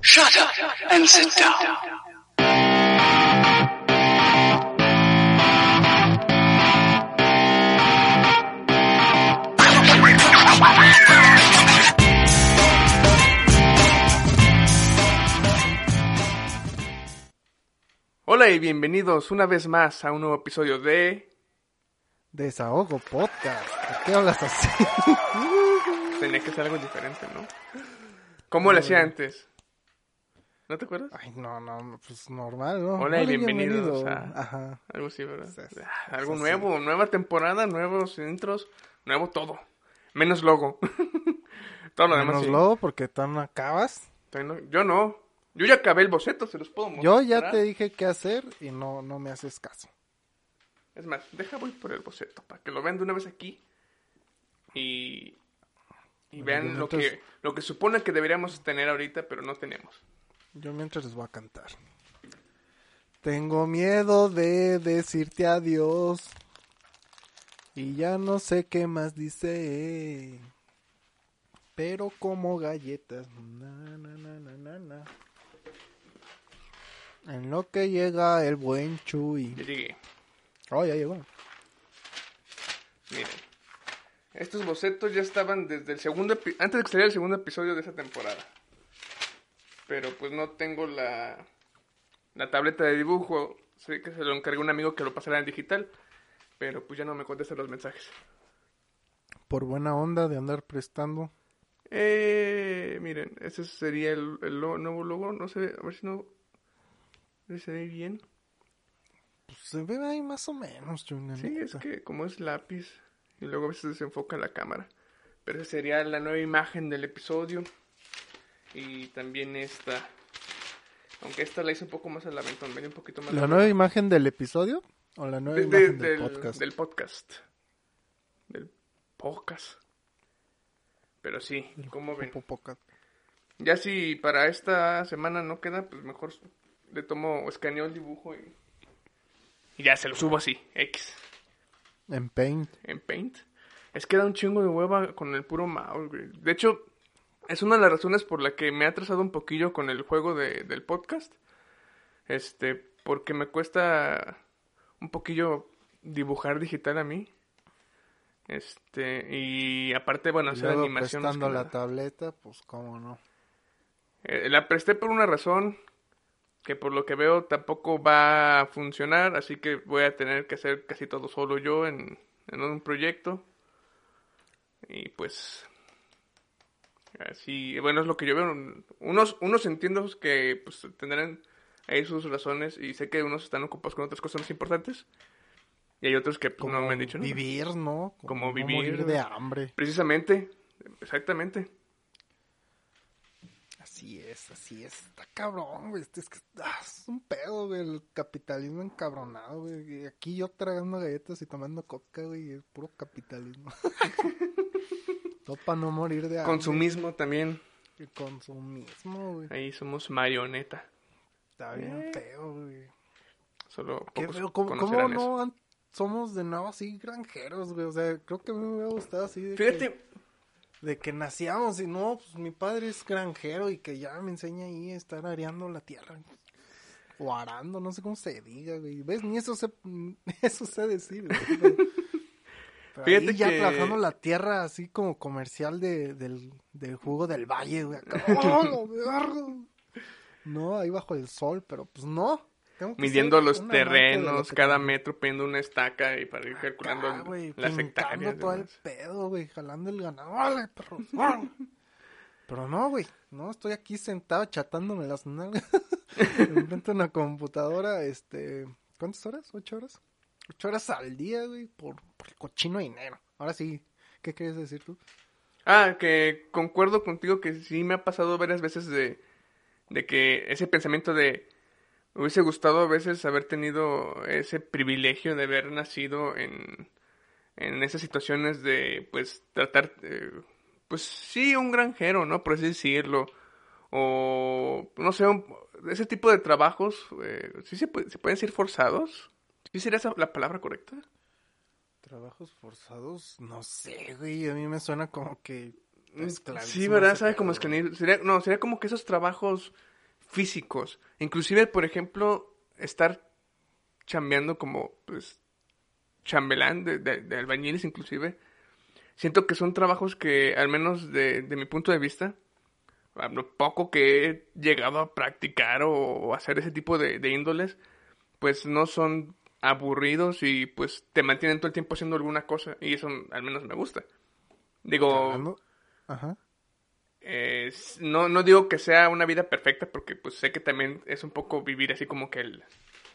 Shut up and sit down. Hola y bienvenidos una vez más a un nuevo episodio de... Desahogo Podcast. ¿Por qué hablas así? Tenía que ser algo diferente, ¿no? ¿Cómo lo hacía antes? ¿No te acuerdas? Ay, no, no, pues normal, ¿no? Hola y bienvenidos a- Ajá. Algo así, ¿verdad? Sí, sí. Ah, Algo Sí, nuevo, nueva temporada, nuevos intros, nuevo todo. Menos logo. todo lo demás Menos sí. lobo porque tú no acabas. Yo no. Yo ya acabé el boceto, se los puedo mostrar. Yo ya te dije qué hacer y no, no me haces caso. Es más, deja voy por el boceto para que lo vean de una vez aquí y, y Bueno, vean lo que lo que supone que deberíamos tener ahorita, pero no tenemos. Yo mientras les voy a cantar. Tengo miedo de decirte adiós. Y ya no sé qué más dice. Pero como galletas. Na, na, na. En lo que llega el buen Chuy. Ya llegué. Oh, ya llegó. Miren. Estos bocetos ya estaban desde el segundo antes de que saliera el segundo episodio de esa temporada. Pero pues no tengo la la tableta de dibujo. Sé que se lo encargó un amigo que lo pasara en digital, pero pues ya no me contesta los mensajes. Por buena onda de andar prestando. Eh, miren, ese sería el, el nuevo logo. No sé, a ver si no. a se ve bien. Pues se ve ahí más o menos, la Sí, es que como es lápiz y luego a veces desenfoca la cámara. Pero esa sería la nueva imagen del episodio. Y también esta. Aunque esta la hice un poco más al aventón, venía un poquito más. ¿La nueva imagen del episodio? ¿O la nueva De- de- imagen del, del, podcast? del podcast. Del podcast. Pero sí, como ven. Po- podcast. Ya si para esta semana no queda, pues mejor le tomo, escaneo el dibujo y, y ya se lo subo así, X, En Paint. en Paint. Es que da un chingo de hueva con el puro mouse, güey. De hecho, es una de las razones por la que me ha atrasado un poquillo con el juego de- del podcast. Este, porque me cuesta un poquillo dibujar digital a mí. Este, y aparte, bueno, hacer animación. prestando la nada. tableta, pues cómo no. Eh, la presté por una razón que por lo que veo tampoco va a funcionar, así que voy a tener que hacer casi todo solo yo en, en un proyecto. Y pues así, bueno, es lo que yo veo. Unos, unos entiendo que pues tendrán ahí sus razones y sé que unos están ocupados con otras cosas más importantes. Y hay otros que pues, Como no me han dicho nada. vivir, ¿no? Como no vivir. de hambre. Precisamente, exactamente. Así es, así es. Está cabrón, güey. Este Es, que, ah, es un pedo, güey. El capitalismo encabronado, güey. Y Aquí yo tragando galletas y tomando coca, güey. Es puro capitalismo. Todo para no morir de hambre. Consumismo también. El consumismo, güey. Ahí somos marioneta. Está bien Eh. feo, güey. Solo Qué feo, ¿Cómo, cómo eso. no somos de nuevo así granjeros, güey? O sea, creo que a mí me hubiera gustado así de Fíjate, que, de que nacíamos y no, pues mi padre es granjero y que ya me enseña ahí a estar areando la tierra. O arando, no sé cómo se diga, güey. ¿Ves? Ni eso sé, eso sé decir, güey. Pero, Fíjate ahí ya que- trabajando la tierra así como comercial de, del, del jugo del valle, güey. acá, ¡oh! No, ahí bajo el sol, pero pues no. Midiendo los terrenos, cada tengo. metro, poniendo una estaca y para ir calculando Acá, güey, las pintando hectáreas. y todo el pedo, güey, jalando el ganado. ¡Órale, perro! Pero no, güey, no, estoy aquí sentado chatándome las nalgas enfrente una computadora, este, ¿cuántas horas? ¿Ocho horas? Ocho horas al día, güey, por, por el cochino dinero. Ahora sí, ¿qué quieres decir tú? Ah, que concuerdo contigo que sí me ha pasado varias veces de, de que ese pensamiento de me hubiese gustado a veces haber tenido ese privilegio de haber nacido en, en esas situaciones de pues tratar eh, pues sí un granjero no por así decirlo. O no sé un- ese tipo de trabajos eh, sí se, puede- se pueden decir forzados sí sería esa la palabra correcta Trabajos forzados, no sé, güey, a mí me suena como que esclavísimo Sí, ¿verdad? ¿Sabe como esclavismo? Sería, no, sería como que esos trabajos físicos. Inclusive, por ejemplo, estar chambeando como, pues, chambelán de, de- albañiles, inclusive. Siento que son trabajos que, al menos de, mi punto de vista, lo poco que he llegado a practicar o, hacer ese tipo de, índoles, pues no son aburridos y pues te mantienen todo el tiempo haciendo alguna cosa y eso al menos me gusta. Digo, Ajá. Eh, no, no digo que sea una vida perfecta porque pues sé que también es un poco vivir así como que el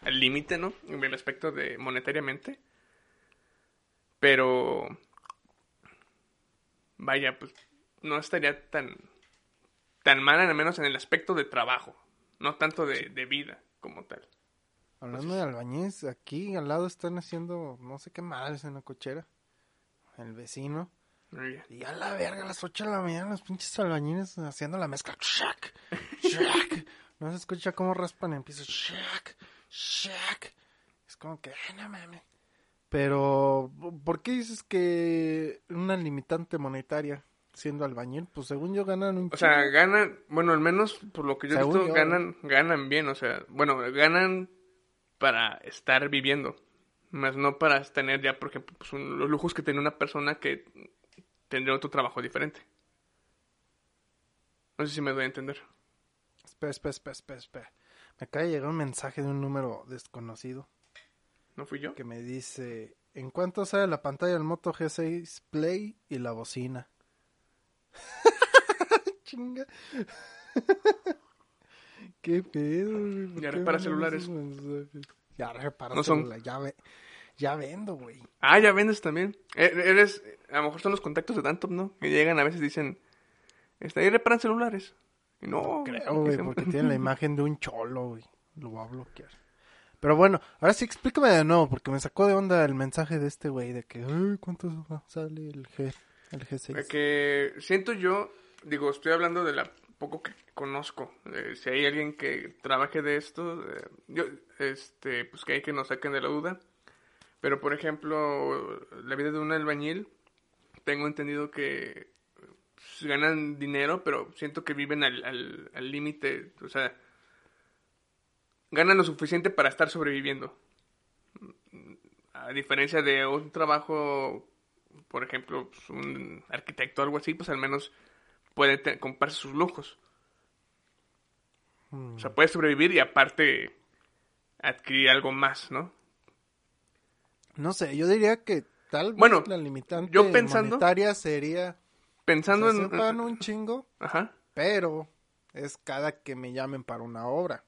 límite, ¿no? En el aspecto de monetariamente. Pero vaya, pues no estaría tan tan mal al menos en el aspecto de trabajo, no tanto de, de vida como tal. Hablando de albañiles, aquí al lado están haciendo no sé qué madres en la cochera. El vecino. Y a la verga, a las 8 de la mañana, los pinches albañiles haciendo la mezcla. Shack, shack. No se escucha cómo raspan en piso. Shack, shack. Es como que, ay, no mames. Pero, ¿por qué dices que una limitante monetaria siendo albañil? Pues según yo ganan un O sea, ganan, bueno, al menos por lo que yo he visto, yo, ganan, ganan bien, o sea, bueno, ganan para estar viviendo, más no para tener ya, por ejemplo, pues, un- los lujos que tiene una persona que tendría otro trabajo diferente. No sé si me doy a entender. Espera, espera, espera, espera, espera. Me acaba de llegar un mensaje de un número desconocido. ¿No fui yo? que me dice, ¿en cuánto sale la pantalla del Moto G6 Play y la bocina? Chinga. ¿Qué pedo? Ya repara celulares. Ya repara No son- ya, ve- ya vendo, güey. Ah, ya vendes también. E- Eres, a lo mejor son los contactos de Dantop, ¿no? Que llegan a veces dicen, está ahí reparan celulares. Y no, Creo, güey, dicen- porque tiene la imagen de un cholo, güey. Lo voy a bloquear. Pero bueno, ahora sí explícame de nuevo, porque me sacó de onda el mensaje de este güey de que, ay, ¿cuánto sale el G, el G6? Que siento yo, digo, estoy hablando de la poco que conozco. Eh, si hay alguien que trabaje de esto, eh, yo, este, pues que hay que nos saquen de la duda. Pero por ejemplo, la vida de un albañil, tengo entendido que pues, ganan dinero, pero siento que viven al al- al límite, o sea, ganan lo suficiente para estar sobreviviendo. A diferencia de un trabajo, por ejemplo, pues, un arquitecto o algo así, pues al menos puede comprarse sus lujos. Mm, O sea, puede sobrevivir y aparte adquirir algo más, ¿no? No sé, yo diría que tal vez Bueno, la limitante yo pensando- monetaria sería, Pensando sea, en... un chingo, Ajá. pero es cada que me llamen para una obra.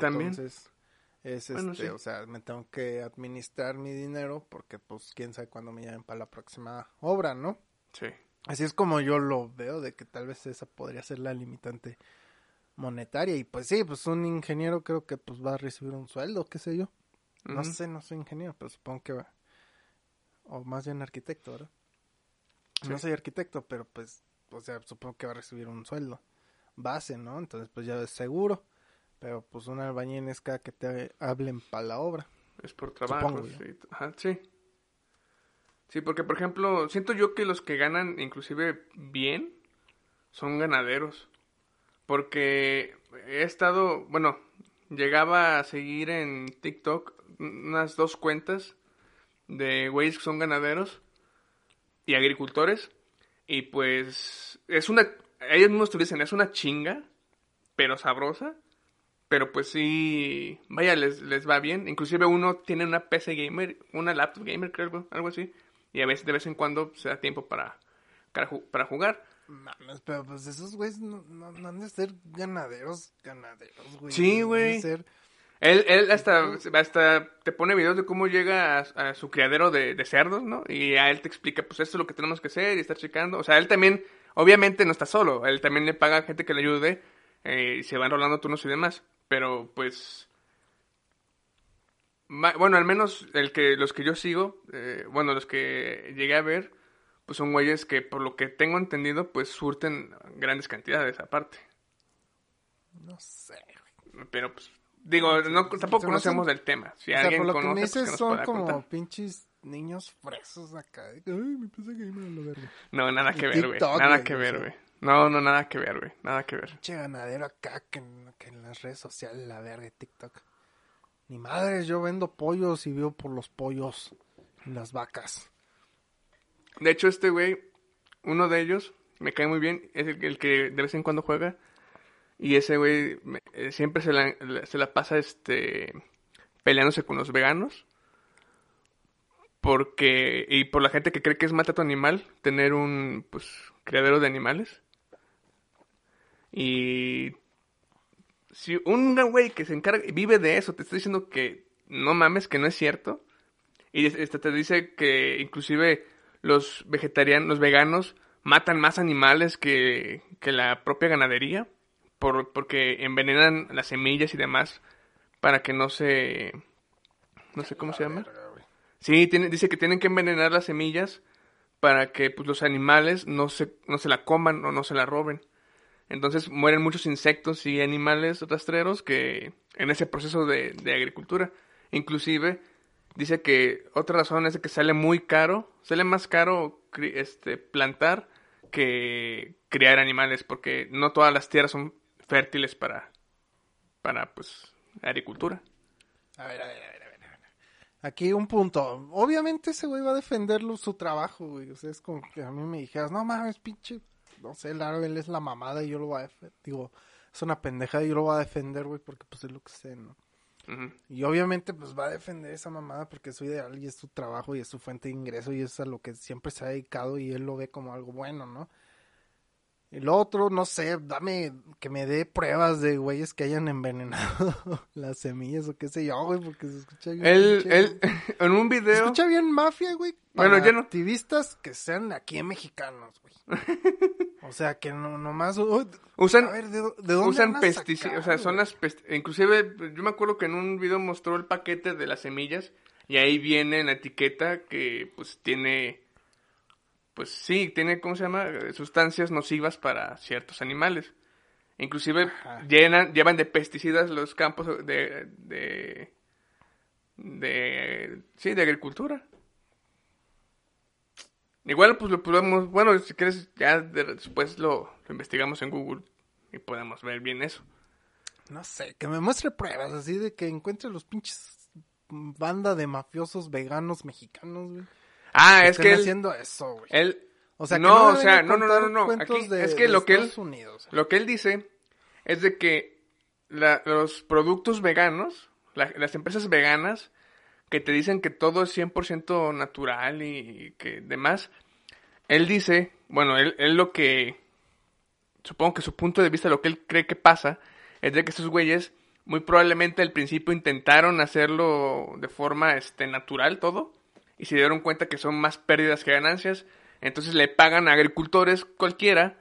También. Entonces, es Bueno, este, sí. o sea, me tengo que administrar mi dinero porque pues quién sabe cuándo me llamen para la próxima obra, ¿no? Sí. Así es como yo lo veo, de que tal vez esa podría ser la limitante monetaria. Y pues sí, pues un ingeniero creo que pues va a recibir un sueldo, qué sé yo. No sé, no soy ingeniero, pero supongo que va. O más bien arquitecto, ¿verdad? No soy arquitecto, pero pues, o sea, supongo que va a recibir un sueldo base, ¿no? Entonces pues ya es seguro. Pero pues un albañil es cada que te hablen para la obra. Es por trabajo. Supongo yo. Sí. Ajá, sí. Sí, porque por ejemplo, siento yo que los que ganan inclusive bien son ganaderos. Porque he estado, bueno, llegaba a seguir en TikTok unas dos cuentas de güeyes que son ganaderos y agricultores. Y pues es una, ellos mismos te dicen, es una chinga, pero sabrosa. Pero pues sí, vaya, les, les va bien. Inclusive uno tiene una PC gamer, una laptop gamer, creo, algo- así. Y a veces, de vez en cuando, se da tiempo para, para, ju- para jugar. Mames, pero pues esos güeyes no, no, no han de ser ganaderos, ganaderos, güey. Sí, güey. ser- Él, él hasta, hasta te pone videos de cómo llega a, a su criadero de, de cerdos, ¿no? Y a él te explica, pues esto es lo que tenemos que hacer y estar checando. O sea, él también, obviamente no está solo. Él también le paga a gente que le ayude eh, y se van rolando turnos y demás. Pero pues... Bueno, al menos el que los que yo sigo, eh, bueno, los que llegué a ver, pues son güeyes que por lo que tengo entendido, pues surten grandes cantidades aparte. No sé, güey. Pero pues, digo, no, tampoco conocemos del tema. Si o sea, por lo que pues, que son como contar. pinches niños fresos acá. Ay. No, nada que ver, güey. Nada que ver, güey. No, no, nada que ver, güey. Nada que ver. Pinche ganadero acá que en, que en las redes sociales, la verga, de TikTok. Ni madre, yo vendo pollos y vivo por los pollos y las vacas. De hecho, este güey, uno de ellos, me cae muy bien, es el, el que de vez en cuando juega. Y ese güey eh, siempre se la, se la pasa este peleándose con los veganos. Porque, y por la gente que cree que es maltrato animal, tener un, pues, criadero de animales. Y si un güey que se encarga, vive de eso, te está diciendo que no mames, que no es cierto. Y es- este te dice que inclusive los vegetarianos, los veganos matan más animales que, que la propia ganadería por, porque envenenan las semillas y demás para que no se no sé cómo se llama. Sí, tiene, dice que tienen que envenenar las semillas para que pues, los animales no se, no se la coman o no se la roben. Entonces mueren muchos insectos y animales rastreros que en ese proceso de, de agricultura. Inclusive dice que otra razón es de que sale muy caro, sale más caro este, plantar que criar animales porque no todas las tierras son fértiles para, para pues, agricultura. A ver, a ver, a ver, a ver. Aquí un punto. Obviamente ese güey va a defenderlo su trabajo, güey. O sea, es como que a mí me dijeras, no mames, pinche. No sé, Larvel es la mamada y yo lo voy a defender. Digo, es una pendejada y yo lo voy a defender, güey, porque pues es lo que sé, ¿no? Y obviamente pues va a defender esa mamada porque es su ideal y es su trabajo y es su fuente de ingreso y es a lo que siempre se ha dedicado y él lo ve como algo bueno, ¿no? Lo otro, no sé, dame que me dé pruebas de güeyes que hayan envenenado las semillas o qué sé yo, güey, porque se escucha bien. Él, pinche- él, en un se video... escucha bien mafia, güey. Bueno, ya no- Activistas que sean aquí mexicanos, güey. O sea, que no, nomás. uy, Usan, a ver, ¿de, de dónde usan pesticidas, o sea, son las inclusive yo me acuerdo que en un video mostró el paquete de las semillas y ahí viene en la etiqueta que pues tiene pues sí, tiene ¿cómo se llama? Sustancias nocivas para ciertos animales. Inclusive llenan llevan de pesticidas los campos de de de sí, de agricultura. Igual pues lo podemos, bueno, si quieres ya de- después lo, lo investigamos en Google y podemos ver bien eso. No sé, que me muestre pruebas así de que encuentre los pinches banda de mafiosos veganos mexicanos, güey. Ah, es que él, haciendo eso, güey. él O sea, que no, no, o sea, no, no, no, no, aquí de- es que lo que él Unidos. lo que él dice es de que la- los productos veganos, la- las empresas veganas que te dicen que todo es 100% natural y que demás, él dice, bueno, él, él lo que, supongo que su punto de vista, lo que él cree que pasa, es de que estos güeyes muy probablemente al principio intentaron hacerlo de forma este, natural todo y se dieron cuenta que son más pérdidas que ganancias, entonces le pagan a agricultores cualquiera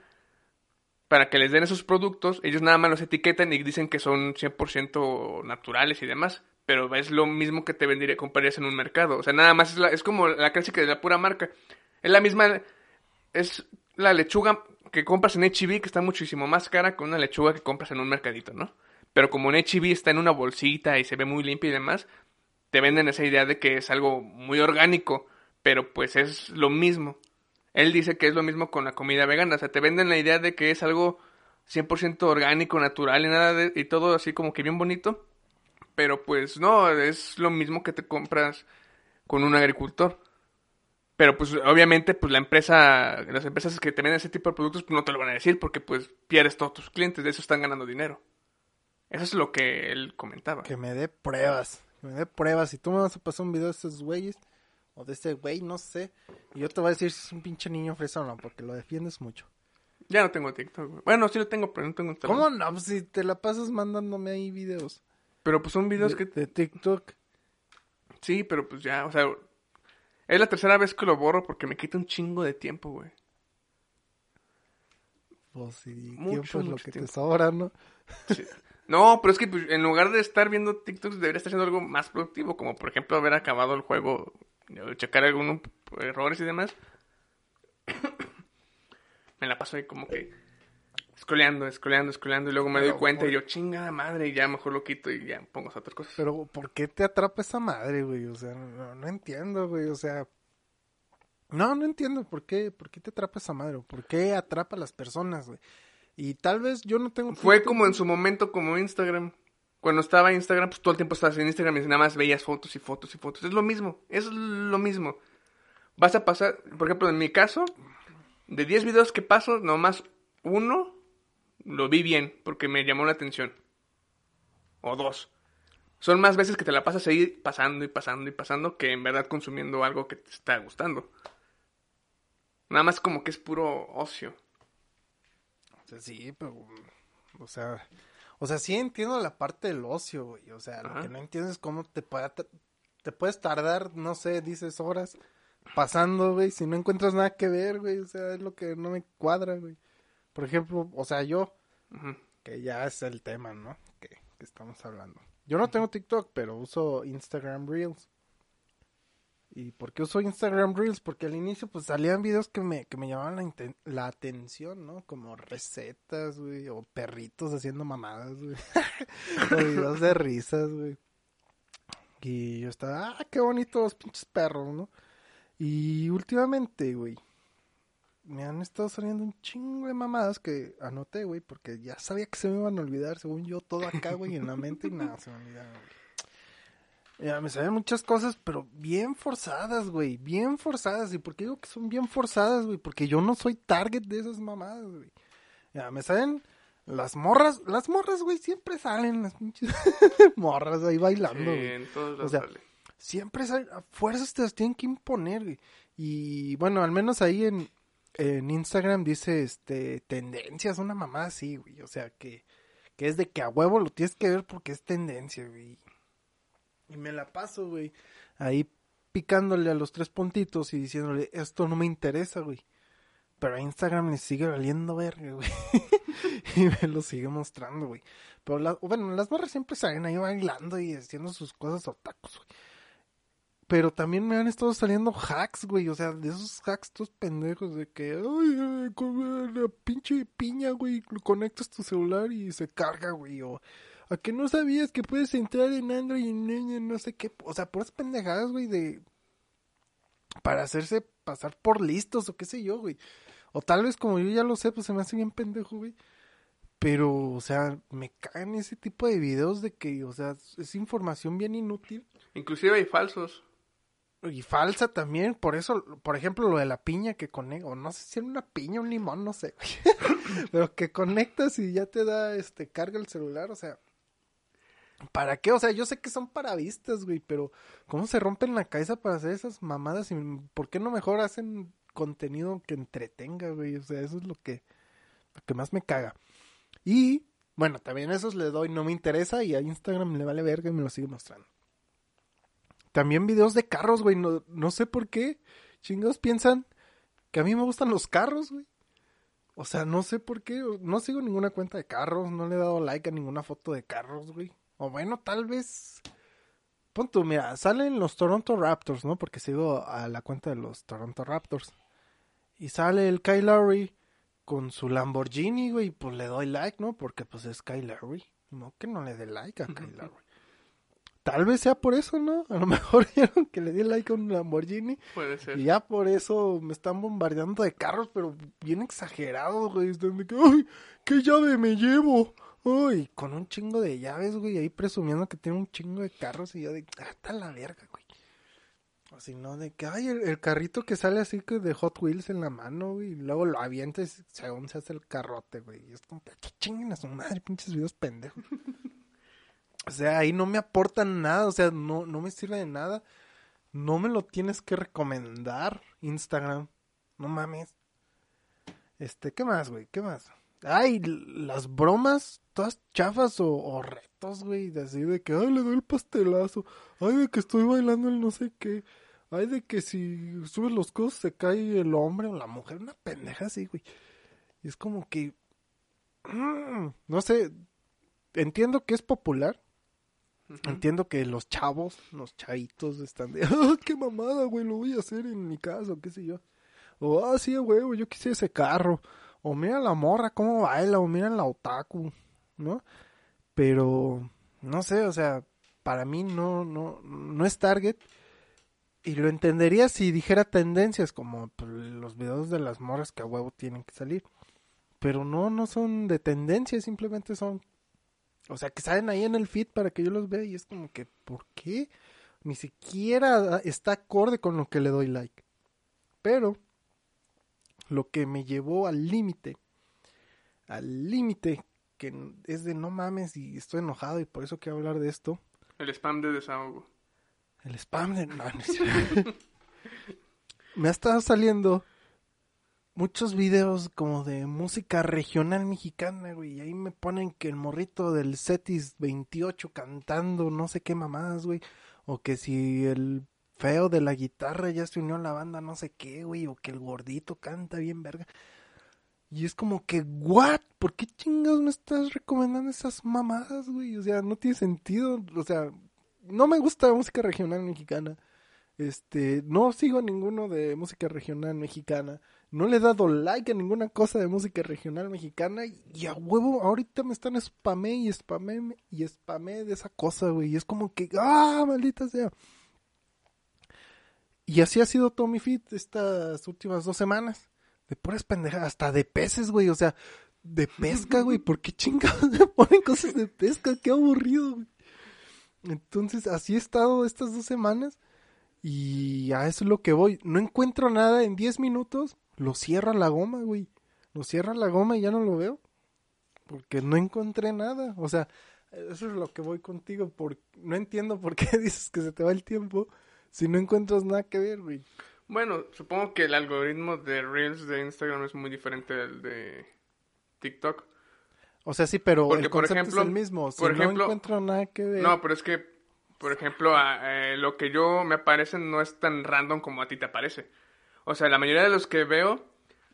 para que les den esos productos, ellos nada más los etiquetan y dicen que son 100% naturales y demás, pero es lo mismo que te vendiría, comprarías en un mercado, o sea, nada más es, la- es como la clásica de la pura marca, es la misma, es la lechuga que compras en H-E-B que está muchísimo más cara que una lechuga que compras en un mercadito, ¿no? Pero como en H-E-B está en una bolsita y se ve muy limpia y demás, te venden esa idea de que es algo muy orgánico, pero pues es lo mismo. Él dice que es lo mismo con la comida vegana, o sea, te venden la idea de que es algo 100% orgánico, natural y nada de, y todo así como que bien bonito, pero pues no, es lo mismo que te compras con un agricultor. Pero pues obviamente pues la empresa, las empresas que te venden ese tipo de productos pues, no te lo van a decir porque pues pierdes todos tus clientes, de eso están ganando dinero. Eso es lo que él comentaba. Que me dé pruebas. Me dé pruebas. Si tú me vas a pasar un video de esos güeyes, o de ese güey, no sé. Y yo te voy a decir si es un pinche niño fresa o no, porque lo defiendes mucho. Ya no tengo TikTok. güey. Bueno, sí lo tengo, pero no tengo instalado. ¿Cómo no? Pues si te la pasas mandándome ahí videos. Pero pues son videos de, que... de TikTok. Sí, pero pues ya, o sea... Es la tercera vez que lo borro porque me quita un chingo de tiempo, güey. Pues si Mucho, tiempo es lo que tiempo. te sobra, ¿no? No, pero es que pues, en lugar de estar viendo TikToks debería estar haciendo algo más productivo, como por ejemplo haber acabado el juego, o checar algunos errores y demás. Me la paso ahí como que Escoleando, escoleando, escoleando. Y luego me doy cuenta por- y yo, chingada madre. Y ya mejor lo quito y ya pongo otras cosas. Pero, ¿por qué te atrapa esa madre, güey? O sea, no, no entiendo, güey. O sea, no, no entiendo por qué, por qué te atrapa esa madre. o ¿Por qué atrapa a las personas, güey? Y tal vez yo no tengo... Fue TikTok, como en su momento como Instagram. Cuando estaba Instagram, pues todo el tiempo estabas en Instagram y nada más veías fotos y fotos y fotos. Es lo mismo, es lo mismo. Vas a pasar, por ejemplo, en mi caso, de 10 videos que paso, nomás uno lo vi bien porque me llamó la atención. O dos. Son más veces que te la pasas ahí pasando y pasando y pasando que en verdad consumiendo algo que te está gustando. Nada más como que es puro ocio. O sea, sí, pero... O sea... O sea, sí entiendo la parte del ocio, güey. O sea, lo que no entiendo es cómo te, puede te puedes tardar, no sé, dices horas pasando, güey, si no encuentras nada que ver, güey. O sea, es lo que no me cuadra, güey. Por ejemplo, o sea, yo, que ya es el tema, ¿no? Que, que estamos hablando. Yo no tengo TikTok, pero uso Instagram Reels. ¿Y por qué uso Instagram Reels? Porque al inicio pues salían videos que me, que me llamaban la, la atención, ¿no? Como recetas, güey, o perritos haciendo mamadas, güey. o videos de risas, güey. Y yo estaba, ah, qué bonitos pinches perros, ¿no? Y últimamente, güey, me han estado saliendo un chingo de mamadas que anoté, güey, porque ya sabía que se me iban a olvidar, según yo, todo acá, güey, en la mente y nada, se me olvidaron, güey. Ya, me salen muchas cosas, pero bien forzadas, güey, bien forzadas. ¿Y por qué digo que son bien forzadas, güey? Porque yo no soy target de esas mamadas, güey. Ya, me salen las morras, las morras, güey, siempre salen las pinches morras ahí bailando, Sí, güey lados sea, sale. siempre sal- a fuerzas te las tienen que imponer, güey. Y bueno, al menos ahí en, en Instagram dice este tendencias, una mamá así, güey. O sea, que, que es de que a huevo lo tienes que ver porque es tendencia, güey. Y me la paso, güey. Ahí picándole a los tres puntitos y diciéndole, esto no me interesa, güey. Pero a Instagram le sigue valiendo verga, güey. y me lo sigue mostrando, güey. Pero la- bueno, las barras siempre salen ahí bailando y haciendo sus cosas otakus, güey. Pero también me han estado saliendo hacks, güey. O sea, de esos hacks todos pendejos de que, ay, con la pinche piña, güey, conectas tu celular y se carga, güey. O a que no sabías que puedes entrar en Android y en, no sé qué. O sea, puras pendejadas, güey, de... Para hacerse pasar por listos o qué sé yo, güey. O tal vez como yo ya lo sé, pues se me hace bien pendejo, güey. Pero, o sea, me cagan ese tipo de videos de que, o sea, es información bien inútil Inclusive hay falsos. y falsa también. Por eso, por ejemplo, lo de la piña que conecta, o no sé si era una piña, un limón, no sé, güey. Pero que conectas y ya te da, este, carga el celular, o sea. ¿Para qué? O sea, yo sé que son para vistas, güey, pero ¿cómo se rompen la cabeza para hacer esas mamadas? ¿Y por qué no mejor hacen contenido que entretenga, güey? O sea, eso es lo que, lo que más me caga. Y, bueno, también esos le doy, no me interesa, y a Instagram le vale verga y me lo sigue mostrando. También videos de carros, güey, no, no sé por qué chingados piensan que a mí me gustan los carros, güey. O sea, no sé por qué, no sigo ninguna cuenta de carros, no le he dado like a ninguna foto de carros, güey. O bueno, tal vez... Pon tú, mira, salen los Toronto Raptors, ¿no? Porque sigo a la cuenta de los Toronto Raptors. Y sale el Kyle Lowry con su Lamborghini, güey, pues le doy like, ¿no? Porque pues es Kyle Lowry. No que no le dé like a Kyle Lowry. Tal vez sea por eso, ¿no? A lo mejor vieron que le di like a un Lamborghini Puede ser. y ya por eso me están bombardeando de carros, pero bien exagerados, güey. Están de que, ¡ay! ¿Qué llave me llevo? ¡Ay! Con un chingo de llaves, güey, ahí presumiendo que tiene un chingo de carros y yo de, ¡ah, está la verga, güey! O si no, de que, ¡ay! El, carrito que sale así que de Hot Wheels en la mano, güey, y luego lo avientes según se hace el carrote, güey. Y es como que, ¿qué chinguen a su madre, pinches videos pendejos? O sea, ahí no me aportan nada, o sea, no, no me sirve de nada. No me lo tienes que recomendar, Instagram. No mames. Este, ¿qué más, güey? ¿Qué más? Ay, las bromas, todas chafas o, o retos, güey, de así de que, ay, le doy el pastelazo. Ay, de que estoy bailando el no sé qué. Ay, de que si subes los codos se cae el hombre o la mujer. Una pendeja así, güey. Y es como que... mm, no sé, entiendo que es popular. Entiendo que los chavos, los chavitos están de, ¡ah, qué mamada, güey! Lo voy a hacer en mi casa, o qué sé yo. O, ah, sí, güey, yo quise ese carro. O mira la morra cómo baila, o mira la otaku, ¿no? Pero, no sé, o sea, para mí no, no, no es target. Y lo entendería si dijera tendencias como pues, los videos de las morras que a huevo tienen que salir. Pero no, no son de tendencias, simplemente son... O sea, que salen ahí en el feed para que yo los vea y es como que, ¿por qué? Ni siquiera está acorde con lo que le doy like. Pero lo que me llevó al límite, al límite que es de no mames y estoy enojado y por eso quiero hablar de esto. El spam de desahogo. El spam de... No, no me ha estado saliendo muchos videos como de música regional mexicana, güey. Y ahí me ponen que el morrito del Cetis 28 cantando no sé qué mamadas, güey. O que si el feo de la guitarra ya se unió a la banda no sé qué, güey. O que el gordito canta bien verga. Y es como que, ¿what? ¿Por qué chingados me estás recomendando esas mamadas, güey? O sea, no tiene sentido. O sea, no me gusta la música regional mexicana. Este, no sigo a ninguno de música regional mexicana. No le he dado like a ninguna cosa de música regional mexicana. Y a huevo, ahorita me están spamé y spamé y spamé de esa cosa, güey. Y es como que, ¡ah, maldita sea! Y así ha sido Tommy Fit estas últimas dos semanas. De puras pendejadas, hasta de peces, güey. O sea, de pesca, güey. ¿Por qué chingados me ponen cosas de pesca? Qué aburrido, güey. Entonces, así he estado estas dos semanas. Y a eso es lo que voy. No encuentro nada en 10 minutos. Lo cierra la goma, güey. Lo cierra la goma y ya no lo veo. Porque no encontré nada. O sea, eso es lo que voy contigo. Por... No entiendo por qué dices que se te va el tiempo si no encuentras nada que ver, güey. Bueno, supongo que el algoritmo de Reels de Instagram es muy diferente del de TikTok. O sea, sí, pero Porque, el por concepto ejemplo- es el mismo. Si por no ejemplo- encuentro nada que ver. No, pero es que, por ejemplo, a- eh, lo que yo me aparece no es tan random como a ti te aparece. O sea, la mayoría de los que veo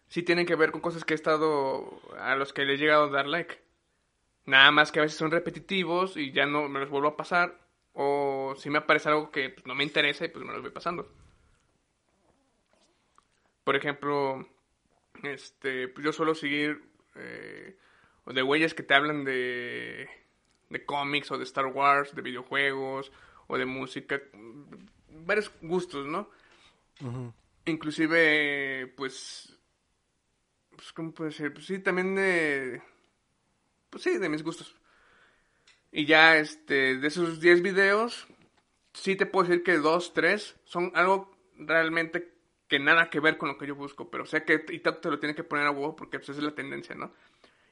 sí tienen que ver con cosas que he estado, a los que le he llegado a dar like. Nada más que a veces son repetitivos y ya no me los vuelvo a pasar. O si me aparece algo que pues, no me interesa y pues me los voy pasando. Por ejemplo, este, pues yo suelo seguir eh, de güeyes que te hablan de, de cómics o de Star Wars, de videojuegos o de música, varios gustos, ¿no? Ujú. Inclusive, pues, pues, ¿cómo puede ser? Pues sí, también de, pues sí, de mis gustos. Y ya, este, de esos 10 videos, sí te puedo decir que dos, tres son algo realmente que nada que ver con lo que yo busco, pero sé que y te lo tiene que poner a huevo porque pues, esa es la tendencia, ¿no?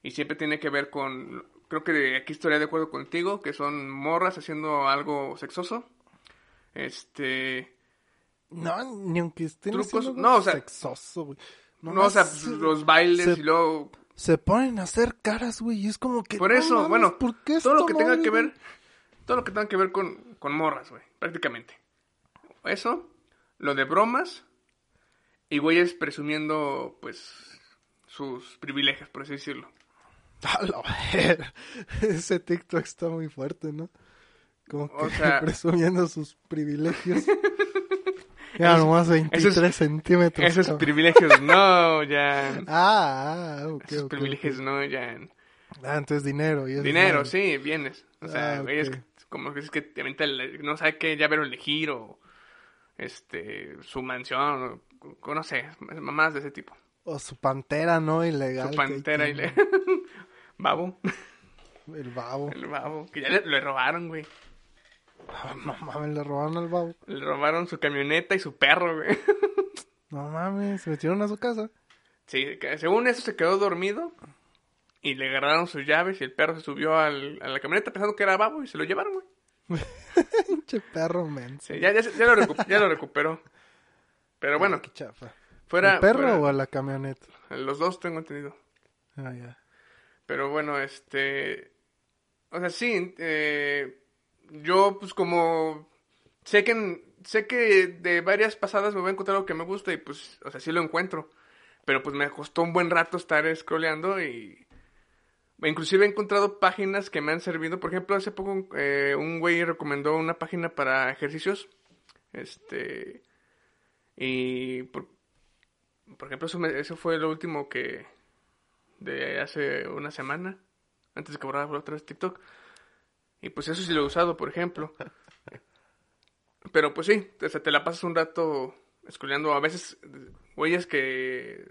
Y siempre tiene que ver con, creo que aquí estaría de acuerdo contigo, que son morras haciendo algo sexoso. Este, No, ni aunque estén Trucos- no, o sea- sexoso, güey. no, o sea, se- los bailes se- y luego Se ponen a hacer caras, güey, y es como que... Por no eso, bueno, ¿por qué todo lo que tenga que ver, todo lo que tenga que ver con, con morras, güey, prácticamente. Eso, lo de bromas y güeyes presumiendo, pues, sus privilegios, por así decirlo. A la ver. Ese TikTok está muy fuerte, ¿no? Como que O sea- presumiendo sus privilegios. Ya nomás 23 esos- centímetros. Esos cabrón. privilegios no, ya. Ah, ah, ok, Esos privilegios no, ya. Ah, entonces dinero. y Dinero, sí, bienes. O sea, Ah, que- como que es que te avienta el- no sabe qué llavero elegir o este su mansión o, no sé, mamás de ese tipo. O su pantera, ¿no? Ilegal. Su pantera le... Babo. El babo. El babo. Que ya le, le robaron, güey. No mames, le robaron al babo. Le robaron su camioneta y su perro, güey. No mames, se metieron a su casa. Sí, según eso se quedó dormido. Y le agarraron sus llaves y el perro se subió al- a la camioneta pensando que era babo y se lo llevaron, güey. Pinche perro, men. Sí, ya, ya, ya lo, recu- ya lo recuperó. Pero bueno, Qué chafa. fuera... ¿El perro fuera- o a la camioneta? Los dos tengo entendido. Ah, ya. Pero bueno, este... O sea, sí, eh, yo pues como... Sé que, sé que de varias pasadas me voy a encontrar algo que me gusta y pues, o sea, sí lo encuentro. Pero pues me costó un buen rato estar scrolleando y... Inclusive he encontrado páginas que me han servido. Por ejemplo, hace poco eh, un güey recomendó una página para ejercicios. Este... Y por, por ejemplo, eso, me- eso fue lo último que, de hace una semana, antes de que borrara otra vez TikTok. Y pues eso sí lo he usado, por ejemplo. Pero pues sí, o sea, te la pasas un rato esculeando a veces güeyes que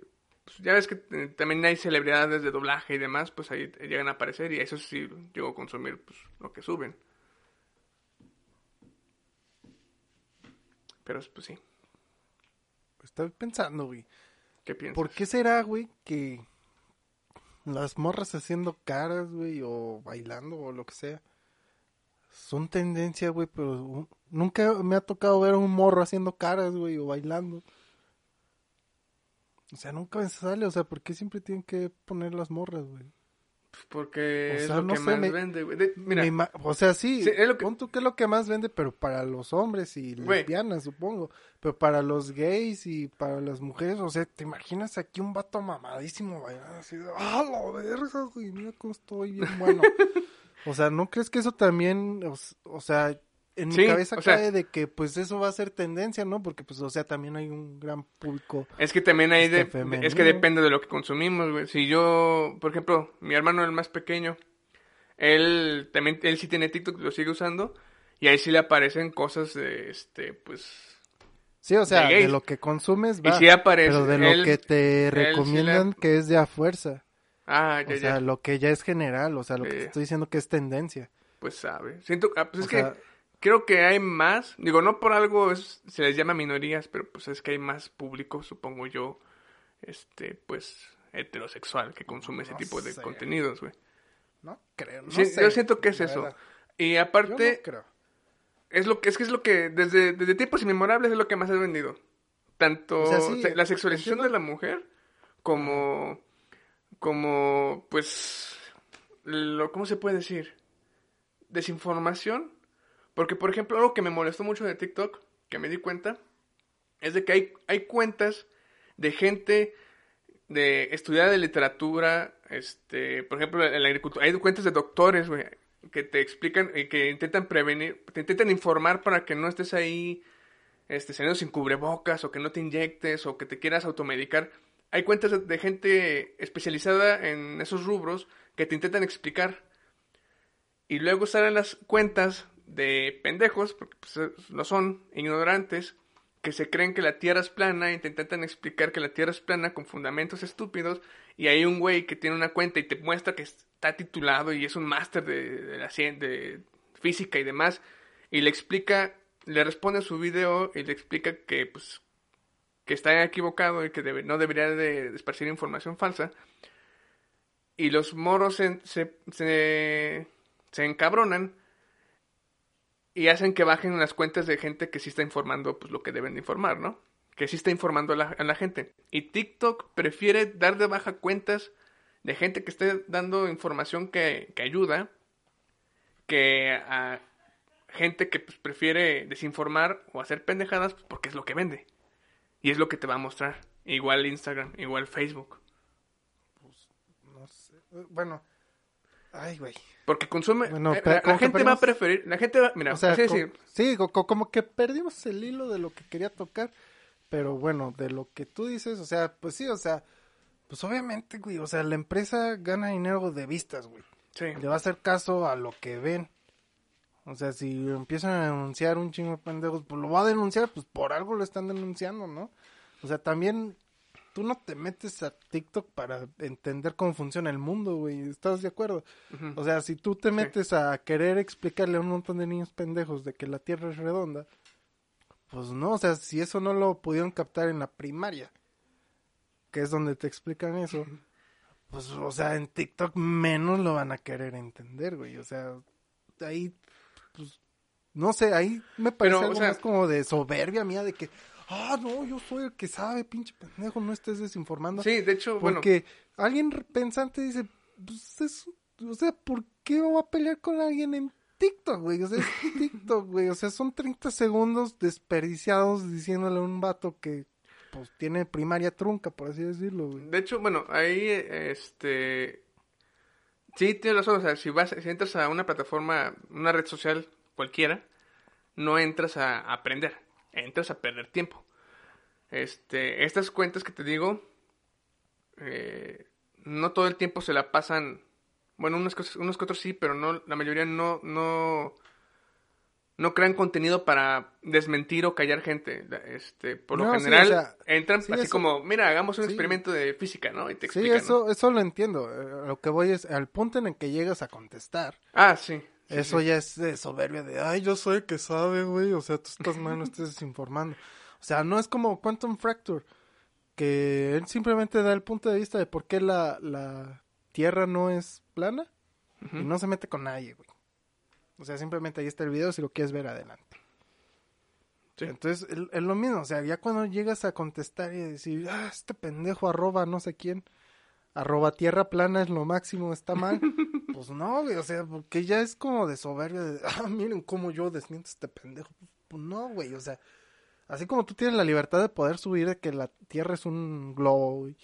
pues, ya ves que también hay celebridades de doblaje y demás, pues ahí llegan a aparecer y eso sí llego a consumir pues, lo que suben. Pero pues sí, Estoy pensando, güey. ¿qué piensas? ¿Por qué será, güey, que las morras haciendo caras, güey, o bailando o lo que sea, son tendencia, güey, pero un- nunca me ha tocado ver a un morro haciendo caras, güey, o bailando. O sea, nunca me sale, o sea, ¿por qué siempre tienen que poner las morras, güey? Pues porque O es lo no que sé, más me- vende, güey. Mira, Me o sea, sí, Sí, es lo que- pon tú que es lo que más vende, pero para los hombres y Güey. lesbianas, supongo. Pero para los gays y para las mujeres, o sea, ¿te imaginas aquí un vato mamadísimo bailando así de, ¡ah, la verga, güey! Mira cómo estoy bien bueno. o sea, ¿no crees que eso también, o, sea, en Sí, mi cabeza sea- cae de que, pues, eso va a ser tendencia, ¿no? Porque, pues, o sea, también hay un gran público. Es que también hay de, Este, de- femenino. es que depende de lo que consumimos, güey. Si yo, por ejemplo, mi hermano el más pequeño, él también él sí tiene TikTok, lo sigue usando y ahí sí le aparecen cosas de este pues Sí, o sea, De lo que consumes, y va. sí aparece pero de lo él- que te sí recomiendan que es de a fuerza. Ah, O ya sea, ya, lo que ya es general, o sea, lo que te estoy diciendo que es tendencia. pues sabe. Siento ah, pues O es que sea, creo que hay más, digo, no por algo es- se les llama minorías, pero pues es que hay más público, supongo yo, este pues heterosexual que consume ese No tipo de sé. contenidos, güey. no creo, no Sí, sé, yo siento que es eso. verdad. Y Yo aparte no creo. es lo que es que es lo que desde, desde tiempos inmemorables es lo que más ha vendido tanto O sea, sí, se- la sexualización de la mujer como como pues lo cómo se puede decir desinformación. Porque por ejemplo algo que me molestó mucho de TikTok que me di cuenta es de que hay hay cuentas de gente de estudiar de literatura este por ejemplo en la agricultura hay cuentas de doctores güey, que te explican y que intentan prevenir te intentan informar para que no estés ahí este saliendo sin cubrebocas o que no te inyectes o que te quieras automedicar hay cuentas de, gente especializada en esos rubros que te intentan explicar. Y luego salen las cuentas de pendejos porque pues, son ignorantes que se creen que la Tierra es plana y te intentan explicar que la Tierra es plana con fundamentos estúpidos y hay un güey que tiene una cuenta y te muestra que está titulado y es un máster de, la física y demás y le explica, le responde a su video y le explica que pues que está equivocado y que no debería de esparcir información falsa y los moros se, se, se, se encabronan y hacen que bajen las cuentas de gente que sí está informando pues lo que deben de informar, ¿no? Que sí está informando a la, a la gente. Y TikTok prefiere dar de baja cuentas de gente que esté dando información que, que ayuda que a gente que pues, prefiere desinformar o hacer pendejadas pues, porque es lo que vende. Y es lo que te va a mostrar. Igual Instagram, igual Facebook. No sé. Bueno, ay, güey. Porque consume... Bueno, eh, la, gente va a preferir... La gente va... Mira, o sea, decir, sí, co- co- como que perdimos el hilo de lo que quería tocar, pero bueno, de lo que tú dices, o sea, pues sí, o sea, pues obviamente, güey, o sea, la empresa gana dinero de vistas, güey. sí. Le va a hacer caso a lo que ven. O sea, si empiezan a denunciar un chingo de pendejos, pues lo va a denunciar, pues por algo lo están denunciando, ¿no? O sea, también tú no te metes a TikTok para entender cómo funciona el mundo, güey. ¿Estás de acuerdo? O sea, si tú te metes a querer explicarle a un montón de niños pendejos de que la Tierra es redonda, pues no, o sea, si eso no lo pudieron captar en la primaria, que es donde te explican eso, pues, o sea, en TikTok menos lo van a querer entender, güey. O sea, ahí, pues, no sé, ahí me parece Pero, o algo sea- más como de soberbia mía de que, ah, no, yo soy el que sabe, pinche pendejo, no estés desinformando. Sí, de hecho, bueno... Porque alguien pensante dice, pues es, o sea, ¿por qué va a pelear con alguien en TikTok, güey? O sea, es TikTok, güey. O sea, son 30 segundos desperdiciados diciéndole a un vato que, pues, tiene primaria trunca, por así decirlo, güey. De hecho, bueno, ahí, este... Sí, tienes razón, o sea, si vas, si entras a una plataforma, una red social cualquiera, no entras a, aprender, entras a perder tiempo. Este, estas cuentas que te digo, eh, no todo el tiempo se la pasan, bueno, unos, unos que otros sí, pero no, la mayoría no, no, no crean contenido para desmentir o callar gente. Este, por lo sí, general, o sea, entran sí, así eso- como, mira, hagamos un sí. experimento de física, ¿no? Y te Sí, eso, eso lo entiendo. Eh, lo que voy es al punto en el que llegas a contestar. Ah, sí. Eso ya es de soberbia de, ay, yo soy el que sabe, güey. O sea, tú estás mal, no estés desinformando. O sea, no es como Quantum Fracture, que él simplemente da el punto de vista de por qué la, la Tierra no es plana y no se mete con nadie, güey. O sea, simplemente ahí está el video si lo quieres ver adelante. Sí. Entonces, es lo mismo. O sea, ya cuando llegas a contestar y decir, ah, este pendejo arroba no sé quién, arroba tierra plana es lo máximo, está mal. pues no, güey, o sea, porque ya es como de soberbia de, ah, miren cómo yo desmiento a este pendejo. Pues no, güey, o sea, así como tú tienes la libertad de poder subir de que la tierra es un globo, güey,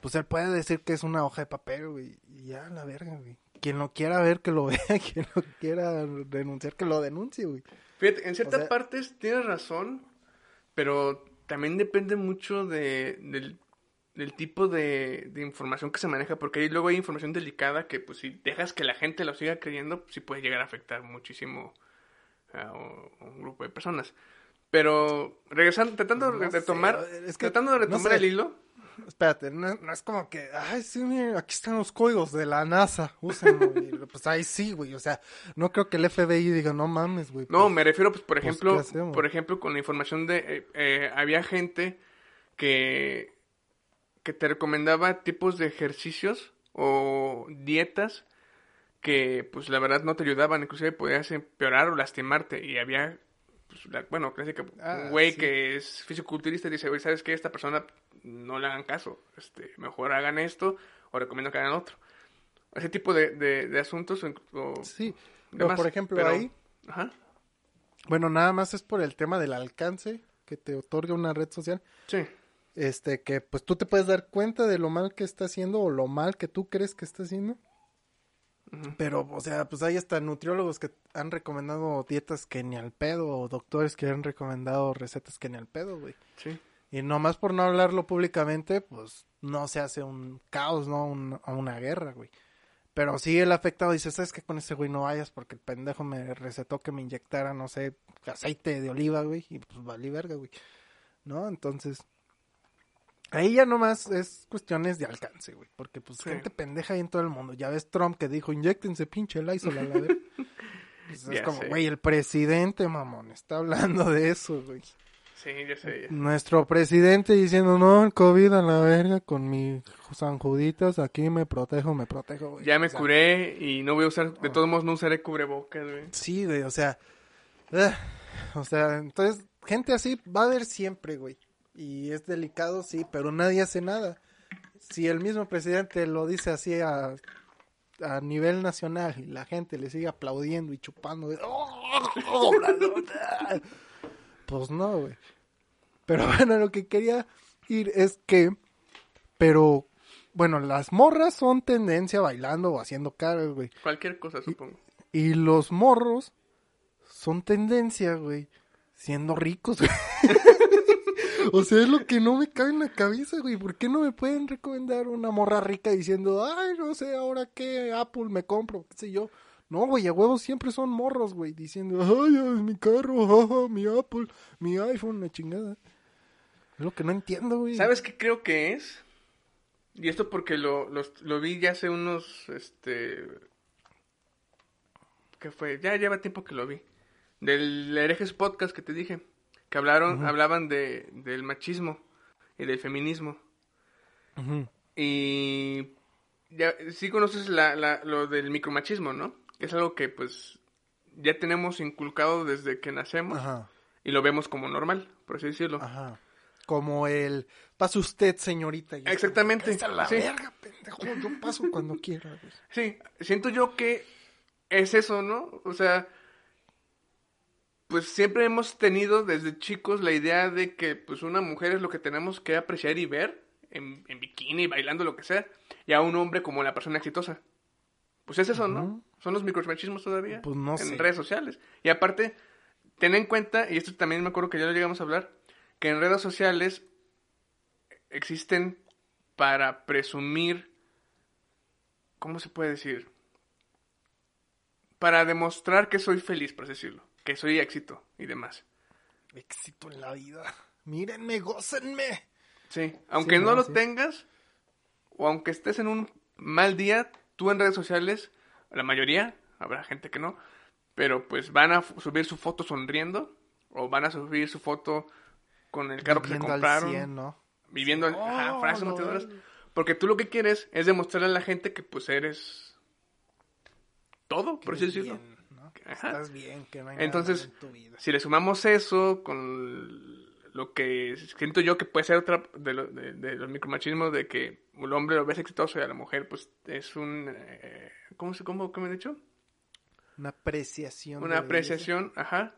pues él puede decir que es una hoja de papel, güey, y ya, la verga, güey. Quien lo quiera ver, que lo vea, quien lo quiera denunciar, que lo denuncie, güey. Fíjate, en ciertas sea- partes tienes razón, pero también depende mucho de, del, del tipo de, de información que se maneja, porque ahí luego hay información delicada que, pues, si dejas que la gente lo siga creyendo, pues, sí puede llegar a afectar muchísimo a un, grupo de personas. Pero, regresando, tratando No de sé, retomar, es que, tratando de no retomar sé. el hilo, Espérate, no, no es como que, ay, sí, miren, aquí están los códigos de la NASA, úsenlo, y, pues ahí sí, güey, o sea, no creo que el FBI diga, no mames, güey. No, pues, me refiero, pues, por pues, ejemplo, por ejemplo, con la información de, eh, eh, había gente que, que te recomendaba tipos de ejercicios o dietas que, pues, la verdad no te ayudaban, inclusive podías empeorar o lastimarte, y había, pues, la- bueno, clásica, Ah, un güey sí. que es fisiculturista y dice, güey, ¿sabes qué? Esta persona no le hagan caso, este, mejor hagan esto, o recomiendo que hagan otro. Ese tipo de, de, de asuntos, o- Sí, pero demás, por ejemplo pero- ahí, Ajá, bueno, nada más es por el tema del alcance que te otorga una red social, sí. este, que pues tú te puedes dar cuenta de lo mal que está haciendo o lo mal que tú crees que está haciendo. Pero, o sea, pues hay hasta nutriólogos que han recomendado dietas que ni al pedo, o doctores que han recomendado recetas que ni al pedo, güey. Sí. Y nomás por no hablarlo públicamente, pues no se hace un caos, ¿no? Un- a una guerra, güey. Pero sí el afectado dice, ¿sabes qué? Con ese güey no vayas porque el pendejo me recetó que me inyectara, no sé, aceite de oliva, güey. Y pues valí verga, güey. ¿No? Entonces, ahí ya nomás es cuestiones de alcance, güey. Porque pues Sí. gente pendeja ahí en todo el mundo. Ya ves Trump que dijo, inyectense pinche Lysol a la. Pues, es como, sé. güey, el presidente, mamón, está hablando de eso, güey. Sí, sé. Nuestro presidente diciendo, no, el COVID a la verga con mis San Juditas, aquí me protejo, me protejo, güey. Ya me O sea, curé y no voy a usar, de todos modos no usaré cubrebocas, güey. Sí, güey, o sea, o sea, entonces, gente así va a haber siempre, güey. Y es delicado, sí, pero nadie hace nada. Si el mismo presidente lo dice así a, a nivel nacional y la gente le sigue aplaudiendo y chupando, de, "Oh, la nota", pues no, güey. Pero bueno, lo que quería ir es que, pero, bueno, las morras son tendencia bailando o haciendo caras, güey. Cualquier cosa, supongo. Y los morros son tendencia, güey. Siendo ricos, güey. o sea, es lo que no me cabe en la cabeza, güey. ¿Por qué no me pueden recomendar una morra rica diciendo, ay, no sé, ahora qué Apple me compro? ¿Qué sé yo? No, güey, a huevos siempre son morros, güey. Diciendo, ay, ay, mi carro, jaja, mi Apple, mi iPhone, la chingada. Es lo que no entiendo, güey. ¿Sabes qué creo que es? Y esto porque lo, los- lo vi ya hace unos, este... ¿Qué fue? Ya lleva tiempo que lo vi. Del Herejes Podcast que te dije. Que hablaron, hablaban de, del machismo y del feminismo. Y ya sí conoces la, la- lo del micromachismo, ¿no? Es algo que pues ya tenemos inculcado desde que nacemos Ajá, y lo vemos como normal, por así decirlo. ajá. Como el, pase usted, señorita. Y Exactamente, "Cállate a la sí. verga, pendejo. Yo paso cuando quiera, güey. Sí, siento yo que es eso, ¿no? O sea, pues siempre hemos tenido desde chicos la idea de que pues una mujer es lo que tenemos que apreciar y ver en, en bikini, bailando, lo que sea, y a un hombre como la persona exitosa. Pues es eso, ¿no? Son los micromachismos todavía Pues no en sé. redes sociales. Y aparte, ten en cuenta, y esto también me acuerdo que ya lo llegamos a hablar, que en redes sociales existen para presumir ¿cómo se puede decir? Para demostrar que soy feliz, por así decirlo, que soy éxito y demás. Éxito en la vida. Mírenme, gócenme. Sí, aunque Sí, no no, lo sí. tengas, o aunque estés en un mal día, tú en redes sociales, la mayoría, habrá gente que no, pero pues van a subir su foto sonriendo, o van a subir su foto con el carro que se Viviendo al compraron, 100, ¿no? viviendo en Oh, ajá, frases motivadoras, porque tú lo que quieres es demostrarle a la gente que pues eres todo, por así decirlo. Estás bien, que no hay nada Entonces, malo en tu vida. Si le sumamos eso con lo que siento yo que puede ser otra de, lo- de- de los micromachismos de que el hombre lo ves exitoso y a la mujer pues es un eh, ¿cómo se cómo, cómo he dicho? Una apreciación. Una apreciación, ajá.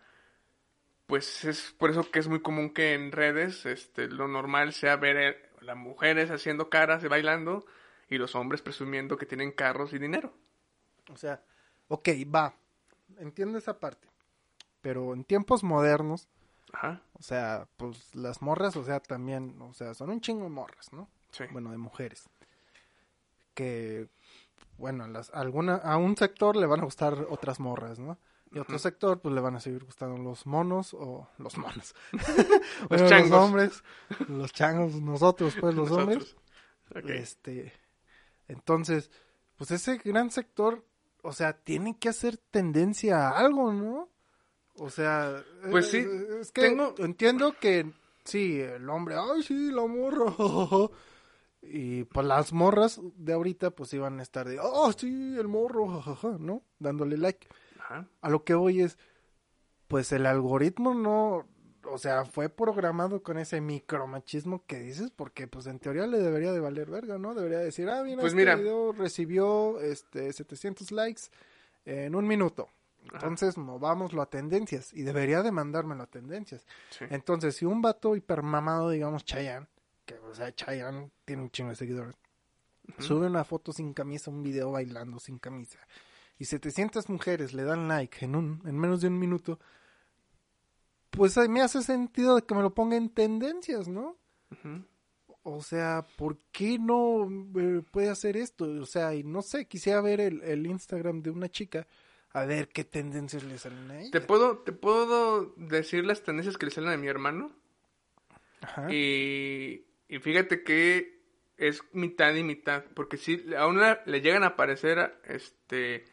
Pues es por eso que es muy común que en redes este lo normal sea ver eh, las mujeres haciendo caras y bailando y los hombres presumiendo que tienen carros y dinero. O sea, ok, va. Entiendo esa parte. Pero en tiempos modernos, Ajá. o sea, pues las morras, o sea, también, o sea, son un chingo de morras, ¿no? Sí. Bueno, de mujeres. Que, bueno, las, alguna, a un sector le van a gustar otras morras, ¿no? Y a otro sector, pues le van a seguir gustando los monos o los monos. Los Bueno, changos. Los hombres, los changos, nosotros, pues los hombres. Este, entonces, pues ese gran sector, o sea, tiene que hacer tendencia a algo, ¿no? O sea, Pues eh, sí, es que tengo- entiendo que sí, el hombre, ay, sí, la morra. Y pues las morras de ahorita pues iban a estar de, oh, sí, el morro, jajaja", ¿no? Dándole like. Ajá. A lo que voy es, pues el algoritmo no, o sea, fue programado con ese micromachismo que dices, porque pues en teoría le debería de valer verga, ¿no? Debería decir, ah, mira, Pues este mira. video recibió este 700 likes en un minuto. Ajá. Entonces, movámoslo a tendencias y debería de mandármelo a tendencias. Sí. Entonces, si un vato hipermamado, digamos Chayanne, que o sea, Chayanne tiene un chingo de seguidores, sube una foto sin camisa, un video bailando sin camisa, y 700 mujeres le dan like en, un, en menos de un minuto, pues me hace sentido de que me lo ponga en tendencias, ¿no? O sea, ¿por qué no eh, puede hacer esto? O sea, y no sé, quisiera ver el, el Instagram de una chica, a ver qué tendencias le salen a ella. ¿Te puedo, ¿Te puedo decir las tendencias que le salen a mi hermano? Ajá. Y, y fíjate que es mitad y mitad, porque si a una le llegan a aparecer este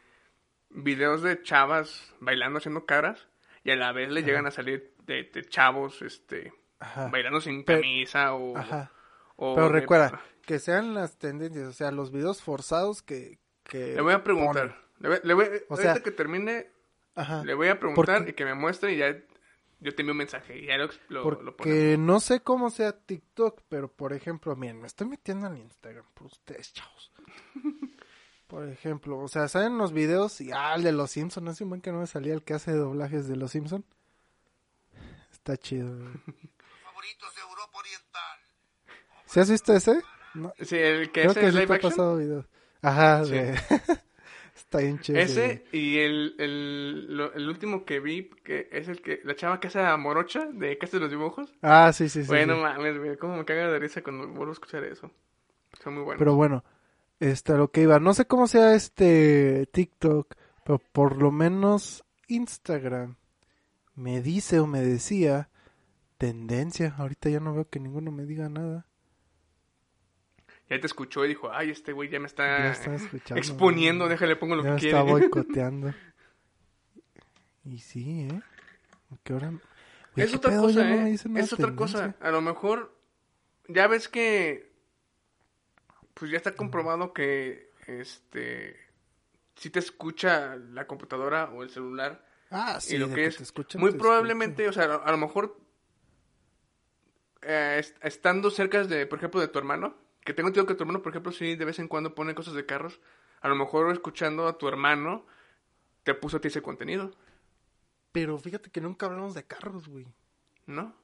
videos de chavas bailando haciendo caras y a la vez le Ajá. llegan a salir de, de chavos este Ajá. bailando sin Pero- camisa o, Ajá. o Pero de- recuerda, que sean las tendencias, o sea, los videos forzados que... que le voy a preguntar ponen. Le voy, le voy- O ahorita sea- que termine Ajá. le voy a preguntar Porque- y que me muestre y ya yo te envío un mensaje y ya lo, lo, lo ponemos. Porque no sé cómo sea TikTok, pero por ejemplo, miren, me estoy metiendo al Instagram por ustedes, chavos. Por ejemplo, o sea, salen los videos y ah, el de los Simpsons, hace un buen que no me salía el que hace doblajes de los Simpsons. Está chido. favoritos de Europa Oriental. ¿Sí has visto ese? No, sí el que creo es que el sí live te ha action pasado videos. Ajá, Sí. de- está bien chido. Ese y el, el, lo- el último que vi, que es el que, la chava que hace a Morocha, de que hace los dibujos. Ah, sí, sí, sí. bueno, sí. mames, güey, cómo me caga de risa cuando vuelvo a escuchar eso. Son muy buenos. Pero bueno, este, lo que iba. No sé cómo sea este TikTok, pero por lo menos Instagram me dice o me decía tendencia. Ahorita ya no veo que ninguno me diga nada. Ya te escuchó y dijo, ay, este güey ya me está, Ya está exponiendo, déjale pongo lo Ya que me quiere. está boicoteando. Y sí, ¿eh? ¿A ¿Qué hora? Güey, es ¿qué otra cosa, Ya no ¿eh? Es otra cosa. A lo mejor, ya ves que, pues ya está comprobado que, este, si te escucha la computadora o el celular, Ah, sí, y lo de que es te escuchan, muy te probablemente, o sea, a, a lo mejor eh, est- estando cerca de, por ejemplo, de tu hermano, que tengo entendido que tu hermano, por ejemplo, sí de vez en cuando pone cosas de carros, a lo mejor escuchando a tu hermano te puso a ti ese contenido, Pero fíjate que nunca hablamos de carros, güey. ¿no?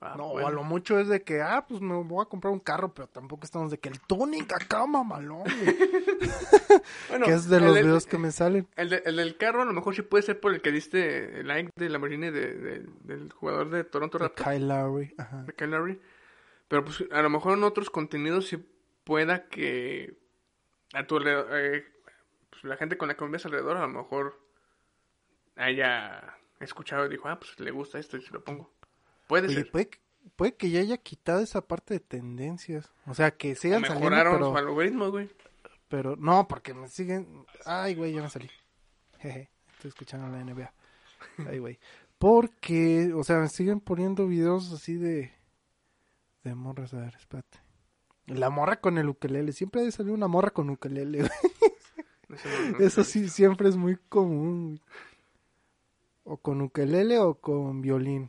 Ah, No, bueno. a lo mucho es de que, ah, pues me voy a comprar un carro, pero tampoco estamos de que el Tonic acá, mamalón. Bueno, que es de los del- videos que me salen. El, de- el del carro a lo mejor sí puede ser por el que diste el like de Lamborghini de, de- del jugador de Toronto Raptors. Kyle Lowry, ajá. de Kyle Lowry. Pero pues a lo mejor en otros contenidos sí pueda que a tu alrededor, eh, pues, la gente con la que convives alrededor a lo mejor haya escuchado y dijo, ah, pues le gusta esto y se lo pongo. Puede Oye, ser. puede, que- puede que ya haya quitado esa parte de tendencias. O sea, que sigan saliendo, Mejoraron pero, su algoritmo, güey. pero no, porque me siguen... Ay, güey, ya me salí. Jeje, estoy escuchando la NBA. Ay, güey. Porque, o sea, me siguen poniendo videos así de... De morras, a ver, espérate. La morra con el ukelele. Siempre ha salido una morra con ukelele, güey. Eso, no- no- Eso sí, siempre es muy común. güey. O con ukelele o con violín.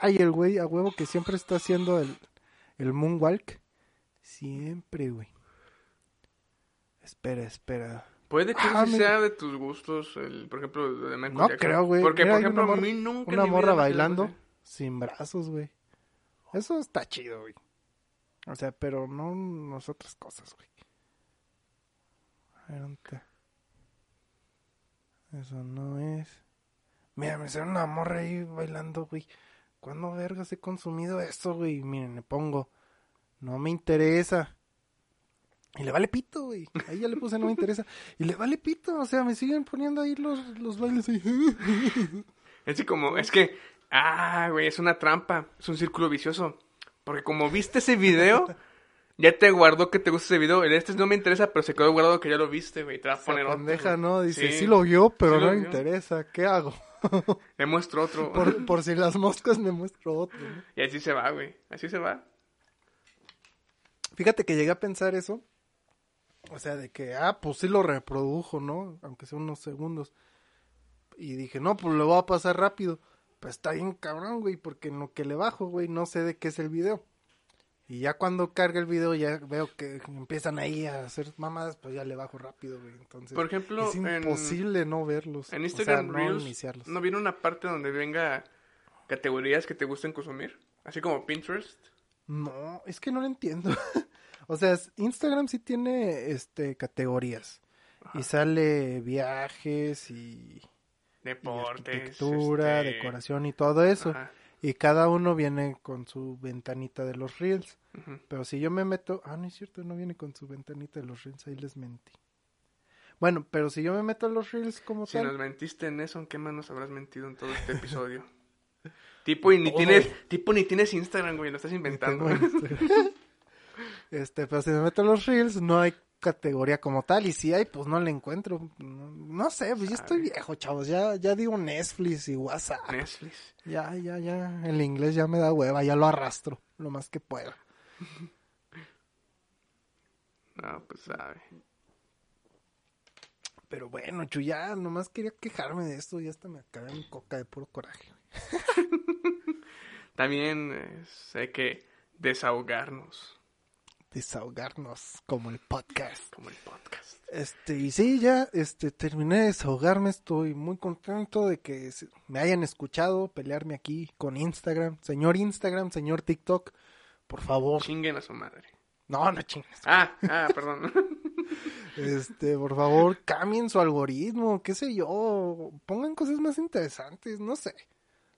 Ay, el güey a huevo que siempre está haciendo el, el moonwalk. Siempre, güey. Espera, espera. Puede que Ah, sí sea de tus gustos, el, por ejemplo, de Michael No Jackson. creo, güey. Porque, Mira, por ejemplo, una a morra- mí nunca Una morra bailando sin brazos, güey. Eso está chido, güey. O sea, pero no nosotras cosas, güey. A ver, ¿dónde? Eso no es. Mira, me sale una morra ahí bailando, güey. ¿Cuándo vergas he consumido eso, güey? Miren, le pongo. No me interesa. Y le vale pito, güey. Ahí ya le puse no me interesa. Y le vale pito. O sea, me siguen poniendo ahí los, los bailes ahí. Es como, es que, ah, güey, es una trampa, es un círculo vicioso. Porque como viste ese video, ya te guardó que te gusta ese video. El este no me interesa, pero se quedó guardado que ya lo viste, güey. Te va a poner otro. pendeja, güey. ¿no? Dice, Sí. sí, lo vio, pero Sí no me interesa. ¿Qué hago? Le muestro otro. por, por si las moscas me muestro otro. ¿no? Y así se va, güey. Así se va. Fíjate que llegué a pensar eso. O sea, de que, ah, pues sí lo reprodujo, ¿no? Aunque sea unos segundos. Y dije, no, pues lo voy a pasar rápido. Pues está bien cabrón, güey, porque en lo que le bajo, güey, no sé de qué es el video. Y ya cuando carga el video, ya veo que empiezan ahí a hacer mamadas, pues ya le bajo rápido, güey. Entonces, Por ejemplo, es en- imposible no verlos. En o Instagram no Reels, iniciarlos. ¿no viene una parte donde venga categorías que te gusten consumir? Así como Pinterest. No, es que no lo entiendo. o sea, Instagram sí tiene este categorías. Y sale viajes y, y Deportes. arquitectura, este, decoración y todo eso. ajá, Y cada uno viene con su ventanita de los reels. Pero si yo me meto, ah, no es cierto, no viene con su ventanita de los reels, ahí les mentí. Bueno, pero si yo me meto a los reels como Si tal, nos mentiste en eso, ¿en qué más nos habrás mentido en todo este episodio? tipo, y ni Todo. tienes, tipo, ni tienes Instagram, güey, lo estás inventando. Instagram. este, pero si me meto a los reels, no hay categoría como tal. Y si hay, pues no la encuentro. No, no sé, pues ya estoy viejo, chavos. Ya, ya digo Netflix y WhatsApp. Netflix. Ya, ya, ya. El inglés ya me da hueva, ya lo arrastro lo más que pueda. No, pues sabe. Pero bueno, Chu, ya nomás quería quejarme de esto. Ya hasta me acabé mi coca de puro coraje. También eh, hay que desahogarnos, Desahogarnos como el podcast. como el podcast. Este, y sí, ya, este, terminé de desahogarme, estoy muy contento de que me hayan escuchado pelearme aquí con Instagram. Señor Instagram, señor TikTok, por favor. Chinguen a su madre. No, no chingues. Ah, ah, perdón. Este, por favor, cambien su algoritmo, qué sé yo, pongan cosas más interesantes, no sé.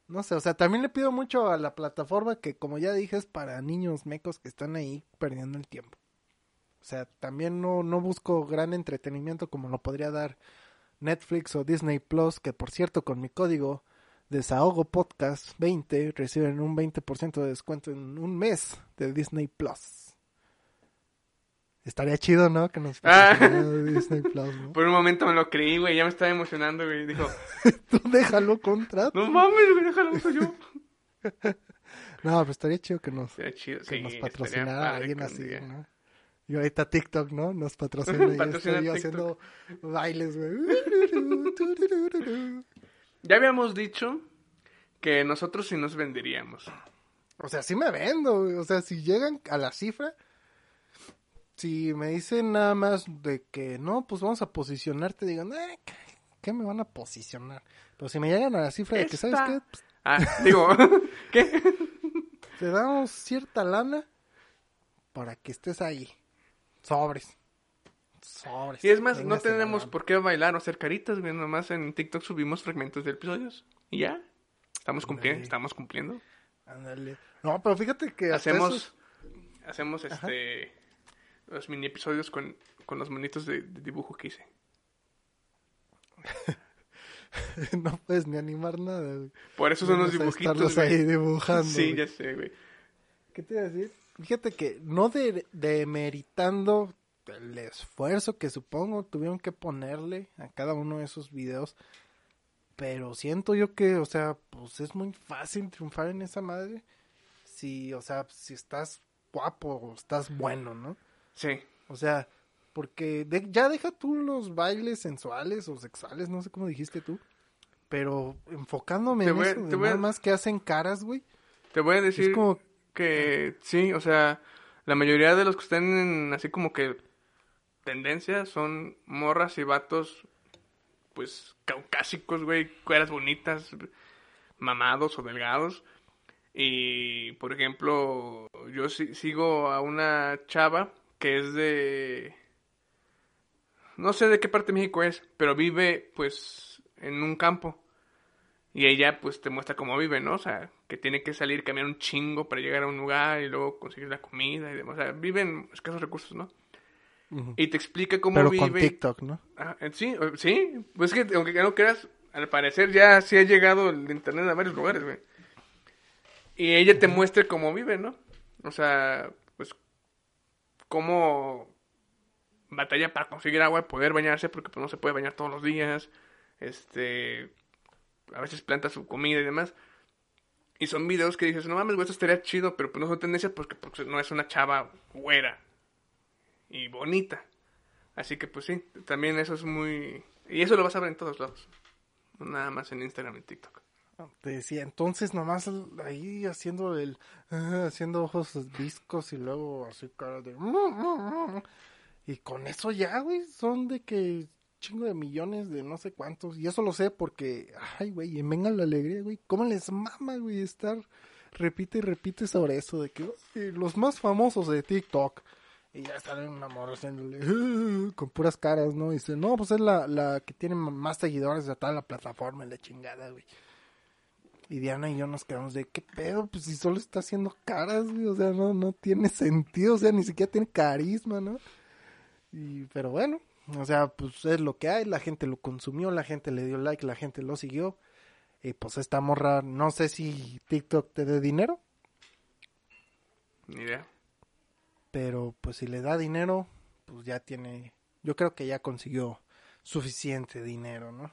No sé, o sea, también le pido mucho a la plataforma que, como ya dije, es para niños mecos que están ahí perdiendo el tiempo. O sea, también no, no busco gran entretenimiento como lo podría dar Netflix o Disney Plus, que por cierto, con mi código Desahogo Podcast 20 reciben un 20% de descuento en un mes de Disney Plus. Estaría chido, ¿no? Que nos Ah. Disney Plus, ¿no? Por un momento me lo creí, güey, ya me estaba emocionando, güey. Dijo, Tú déjalo contrato. no mames, güey, déjalo uso yo. No, pero estaría chido que nos, chido, que sí, nos patrocinara alguien así, día- ¿no? Y ahorita TikTok, ¿no? Nos patrocina y Patrocina estoy yo haciendo bailes, güey. Ya habíamos dicho que nosotros sí nos venderíamos. O sea, sí me vendo, güey. O sea, si llegan a la cifra, si me dicen nada más de que no, pues vamos a posicionarte, digan, eh, ¿qué- ¿qué me van a posicionar? Pero si me llegan a la cifra de que, ¿sabes qué? Pues, Ah, digo, ¿qué? te damos cierta lana para que estés ahí. Sobres. Sobres. Y es más, no tenemos por qué bailar o hacer caritas, güey. Nomás en TikTok subimos fragmentos de episodios. Y ya. Estamos cumpliendo. Ándale. Estamos cumpliendo. Ándale. No, pero fíjate que Hacemos. esos- Hacemos este. Los mini episodios con, con los monitos de, de dibujo que hice. no puedes ni animar nada, güey. Por eso son los dibujitos, estarlos güey. ahí dibujando. Sí, güey. ya sé, güey. ¿Qué te iba a decir? Fíjate que no de, demeritando el esfuerzo que supongo tuvieron que ponerle a cada uno de esos videos, pero siento yo que, o sea, pues es muy fácil triunfar en esa madre si, o sea, si estás guapo o estás bueno, ¿no? Sí. O sea, porque de- ya deja tú los bailes sensuales o sexuales, no sé cómo dijiste tú, pero enfocándome Te en voy a- eso, de te voy a- nada más que hacen caras, güey, Te voy a decir es como que sí, o sea, la mayoría de los que están en así como que tendencia son morras y vatos, pues caucásicos, güey, cueras bonitas, mamados o delgados. Y, por ejemplo, yo si- sigo a una chava que es de... No sé de qué parte de México es, pero vive, pues, en un campo. Y ella, pues, te muestra cómo vive, ¿no? O sea, que tiene que salir, caminar un chingo para llegar a un lugar y luego conseguir la comida y demás. O sea, vive en escasos recursos, ¿no? Y te explica cómo pero vive. con TikTok, ¿no? Ah, eh, sí, sí. Pues es que, aunque no creas, al parecer ya sí ha llegado el internet a varios lugares, güey. Y ella te muestra cómo vive, ¿no? O sea, cómo batalla para conseguir agua y poder bañarse, porque pues no se puede bañar todos los días. Este, a veces planta su comida y demás. Y son videos que dices, no mames, güey, esto estaría chido, pero pues no son tendencias porque, porque no es una chava güera y bonita. Así que pues sí, también eso es muy... Y eso lo vas a ver en todos lados. Nada más en Instagram y TikTok. Te decía, entonces nomás ahí haciendo el, ah, haciendo ojos viscos y luego así cara de... Y con eso ya, güey, son de que chingo de millones de no sé cuántos. Y eso lo sé porque, ay, güey, en Venga la Alegría, güey, ¿cómo les mama, güey, estar repite y repite sobre eso de que "Ay, los más famosos de TikTok. Y ya morra haciéndole "Ah", con puras caras, ¿no? Y dice, no, pues es la, la que tiene más seguidores de toda la plataforma, y la chingada, güey. Y Diana y yo nos quedamos de, ¿qué pedo? Pues si solo está haciendo caras, güey, o sea, no, no tiene sentido, o sea, ni siquiera tiene carisma, ¿no? Y, pero bueno, o sea, pues es lo que hay, la gente lo consumió, la gente le dio like, la gente lo siguió. Y pues esta morra, no sé si TikTok te dé dinero, Ni idea. pero pues si le da dinero, pues ya tiene, yo creo que ya consiguió suficiente dinero, ¿no?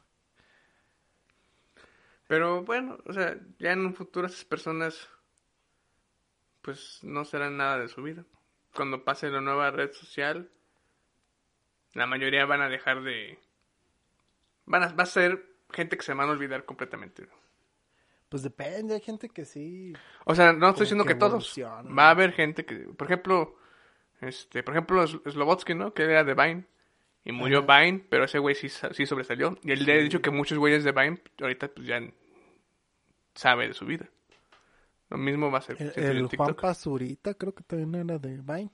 Pero bueno, o sea, ya en un futuro esas personas pues no serán nada de su vida. Cuando pase la nueva red social, la mayoría van a dejar de... Van a, va a ser gente que se van a olvidar completamente. Pues depende, hay gente que sí, O sea, no estoy diciendo que que, todos. Va a haber gente que, por ejemplo, este, por ejemplo, Sl- Slobotsky, ¿no? Que era de Vine. Y murió Ajá. Vine, pero ese güey sí, sí sobresalió. Y él le ha dicho que muchos güeyes de Vine ahorita pues ya sabe de su vida. Lo mismo va a ser El, el Juan. Pazurita creo que también era de Vine.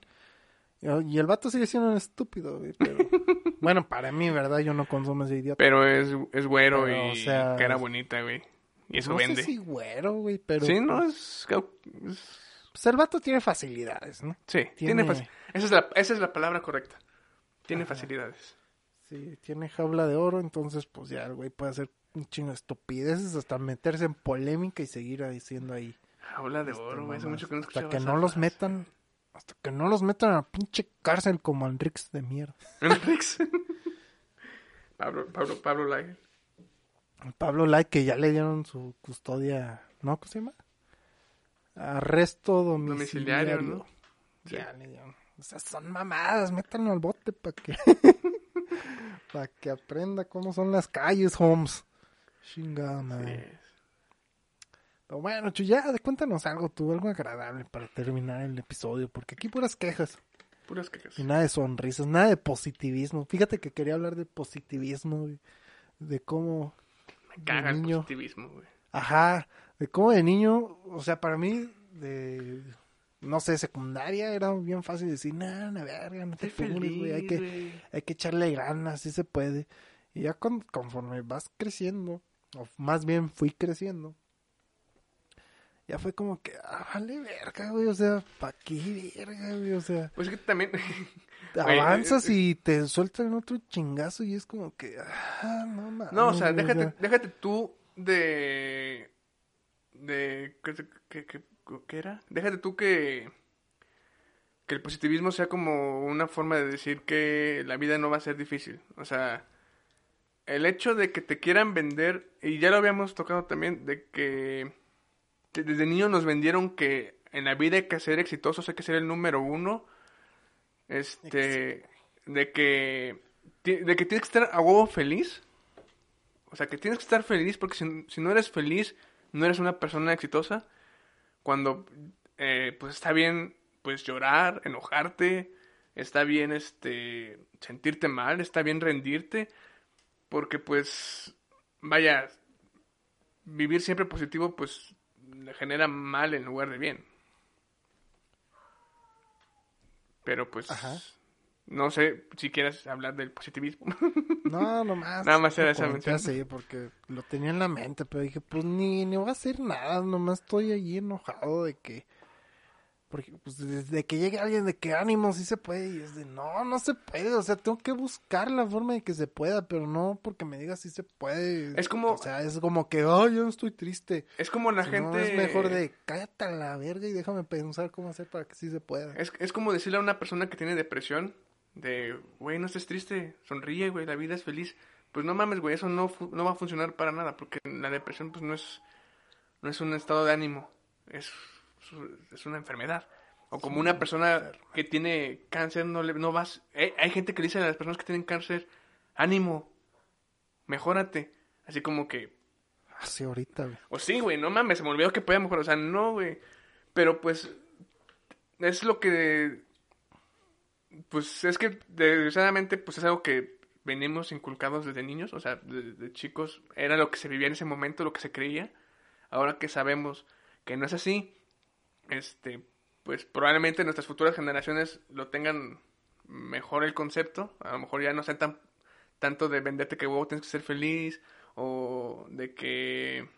Y el vato sigue siendo un estúpido, güey, pero... bueno, para mí, ¿verdad? Yo no consumo ese idiota. Pero es, es güero Pero, y o sea, cara bonita, güey. Y eso no vende. sé si güero, güey, pero... Sí, no, es, es- Pues el vato tiene facilidades, ¿no? Sí, tiene, Tiene- faci- esa, es la, esa es la palabra correcta. Tiene Ajá. facilidades. Sí, tiene jaula de oro, entonces pues ya el güey puede hacer un chingo de estupideces hasta meterse en polémica y seguir haciendo ahí. Habla de este, oro, güey. Hace mucho que no hasta que no los metan, hasta que no los metan a la pinche cárcel como Enrix de mierda. Enrix. Pablo, Pablo, Pablo Lai. Pablo Lai que ya le dieron su custodia, ¿no? ¿Cómo se llama? Arresto domiciliario. Domiciliario, ¿no? Ya le dieron. O sea, son mamadas, métanlo al bote para que para que aprenda cómo son las calles, Holmes. Chingada madre. Pero bueno, Chu, ya cuéntanos algo tú, algo agradable para terminar el episodio, porque aquí puras quejas Puras quejas. y nada de sonrisas, nada de positivismo. Fíjate que quería hablar de positivismo, de cómo Me caga el niño. positivismo, güey. Ajá, de cómo de niño, o sea, para mí, de, no sé, secundaria, era bien fácil decir, nah, la verga, no te apures, güey, hay que, hay que echarle ganas, sí se puede. Y ya con- conforme vas creciendo, o más bien fui creciendo, ya fue como que, ah, vale verga, güey, o sea, ¿pa' qué verga, güey? O sea, Pues es que también... te avanzas eh, y te sueltan otro chingazo y es como que, ah, no mames. No, o sea, déjate, déjate tú de... de ¿qué, qué, qué- era? Déjate tú que... que el positivismo sea como una forma de decir que la vida no va a ser difícil. O sea, el hecho de que te quieran vender, y ya lo habíamos tocado también, de que de- desde niños nos vendieron que en la vida hay que ser exitosos, hay que ser el número uno. Este, de que, de que tienes que estar a huevo feliz. O sea, que tienes que estar feliz porque si, si no eres feliz, no eres una persona exitosa. Cuando, eh, pues está bien, pues llorar, enojarte, está bien, este, sentirte mal, está bien rendirte, porque pues, vaya, vivir siempre positivo, pues, le genera mal en lugar de bien. Pero pues. No sé si quieres hablar del positivismo. No, nomás. Nada más era esa mención. así porque lo tenía en la mente, pero dije, pues ni, ni voy a hacer nada, nomás estoy allí enojado de que. Porque, pues, desde que llegue alguien de que ánimo, sí se puede, y es de no, no se puede, o sea, tengo que buscar la forma de que se pueda, pero no porque me digas si se puede. Es como- O sea, es como que, ay, yo no estoy triste. es como la Si gente... no, es mejor de cállate a la verga y déjame pensar cómo hacer para que sí se pueda. Es, es como decirle a una persona que tiene depresión de, güey, no estés triste, sonríe, güey, la vida es feliz. Pues no mames, güey, eso no, no va a funcionar para nada, porque la depresión pues no es, no es un estado de ánimo, es, es una enfermedad. O como una persona que tiene cáncer, no le, no vas... Hay, hay gente que le dice a las personas que tienen cáncer, ánimo, mejórate. Así como que, Así ahorita, güey. o sí, güey, no mames, se me olvidó que podía mejorar. O sea, no, güey. Pero pues, es lo que. Pues es que, desgraciadamente, pues es algo que venimos inculcados desde niños. O sea, desde chicos, era lo que se vivía en ese momento, lo que se creía. Ahora que sabemos que no es así, este, pues probablemente nuestras futuras generaciones lo tengan mejor el concepto. A lo mejor ya no sean tan tanto de venderte que huevo tienes que ser feliz o de que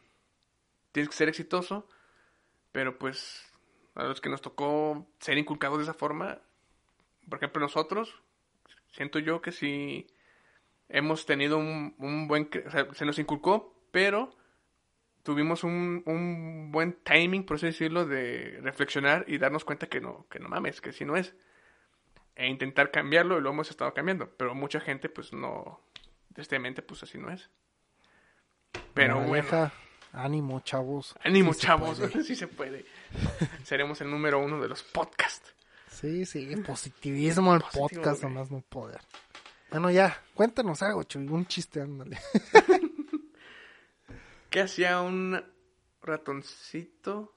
tienes que ser exitoso, pero pues a los que nos tocó ser inculcados de esa forma, por ejemplo nosotros, siento yo que sí hemos tenido un, un buen, cre- o sea, se nos inculcó, pero tuvimos un, un buen timing, por así decirlo, de reflexionar y darnos cuenta que no, que no mames, que si no es. E intentar cambiarlo y lo hemos estado cambiando, pero mucha gente pues no, tristemente pues así no es. Pero bueno. Ánimo, chavos. Ánimo, Sí chavos, puede. sí se puede. Seremos el número uno de los podcasts. Sí, sí, positivismo al Positivo, podcast, güey. nomás no poder. Bueno, ya, cuéntanos algo, Chuy, un chiste, ándale. ¿Qué hacía un ratoncito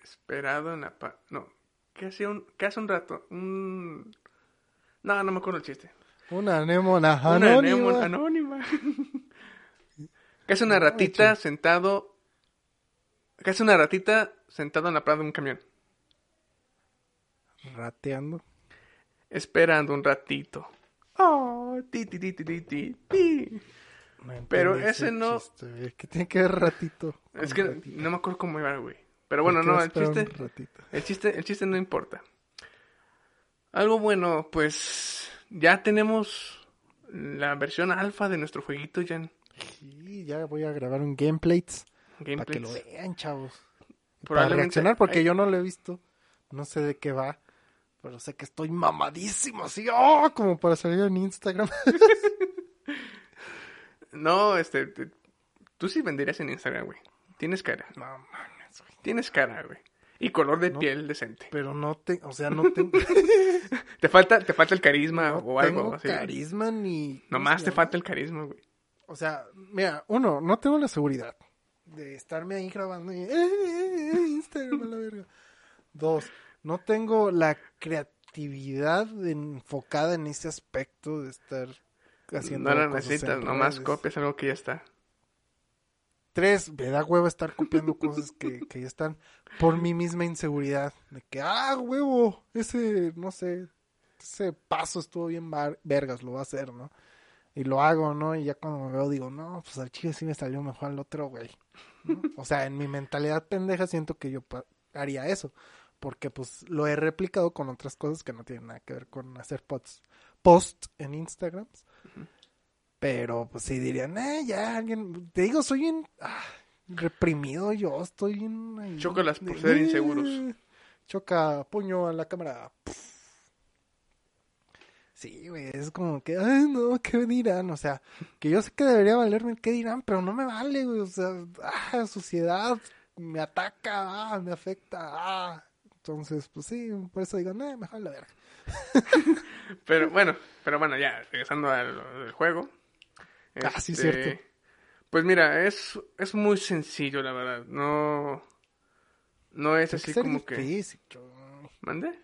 esperado en la pa... No, ¿qué hacía un... ¿Qué hace un rato? Un... No, no me acuerdo el chiste. Una anémona Una anónima. anémona anónima. ¿Qué hace una ratita sentado... ¿Qué hace una ratita sentado en la parada de un camión? Rateando. Esperando un ratito. Oh, ti, ti, ti, ti, ti, ti. No Pero ese no- chiste, güey. ¿Qué tiene que ver ratito? Es que ratito? no me acuerdo cómo iba, güey. Pero bueno, ¿Por qué no, el chiste, el chiste, el chiste no importa. Algo bueno, pues ya tenemos la versión alfa de nuestro jueguito ya en Sí, ya voy a grabar un gameplay para que lo vean, chavos. Para reaccionar, porque hay- yo no lo he visto. No sé de qué va. Pero sé que estoy mamadísimo, así, ¡oh! como para salir en Instagram. No, este, te- tú sí venderías en Instagram, güey. Tienes cara, no mames, güey. tienes cara, güey. Y color de No. piel decente. Pero no te, o sea, no tengo, Te falta, te falta el carisma no o algo tengo así. carisma ni. ¿cómo Nomás te falta el carisma, güey. O sea, mira, uno, no tengo la seguridad de estarme ahí grabando y, "Eh, eh, eh, Instagram a la verga. Dos, no tengo la creatividad enfocada en ese aspecto de estar haciendo No lo cosas necesitas, nomás copias algo que ya está. Tres, me da huevo estar copiando cosas que, que ya están por mi misma inseguridad. De que, ah, huevo, ese, no sé, ese paso estuvo bien vergas, lo va a hacer, ¿no? Y lo hago, ¿no? Y ya cuando me veo digo, no, pues al chile sí me salió mejor al otro, güey. ¿no? O sea, en mi mentalidad pendeja siento que yo haría eso. Porque pues lo he replicado con otras cosas que no tienen nada que ver con hacer posts, post en Instagram. Pero pues sí dirían, eh, ya, alguien, te digo, soy un reprimido yo, estoy en... Chócalas por ser inseguros. Choca puño a la cámara. Sí, güey, es como que, ay, no, ¿qué dirán? O sea, que yo sé que debería valerme, ¿qué dirán? Pero no me vale, güey, o sea, ah, sociedad me ataca, ah, me afecta, ah. Entonces, pues sí, por eso digo, no, mejor la verga. Pero bueno, pero bueno, ya, regresando al, al juego. Ah, sí, Este, cierto. Pues mira, es, es muy sencillo, la verdad. No, no es Tiene así que como que... difícil, güey. ¿Mande?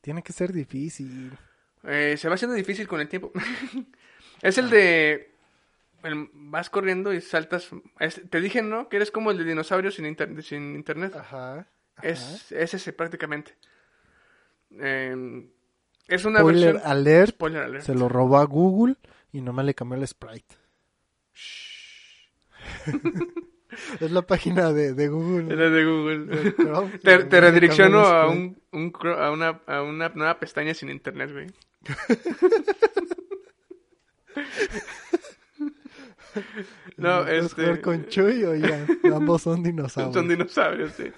Tiene que ser difícil. Eh, se va haciendo difícil con el tiempo. es el de... el- vas corriendo y saltas... es- te dije, ¿no? Que eres como el de dinosaurio sin, inter- sin internet. Ajá. Es, es ese prácticamente. Eh, es una Spoiler versión... alert, Spoiler alert. se lo robó a Google y nomás le cambió el sprite. es la página de, de Google. Es la de Google. Chrome, Te, te redirecciono a, un, un a, una, a una nueva pestaña sin internet, güey. no, ¿Puedes este... con Chuy o ya? Ambos son dinosaurios. Son dinosaurios, sí.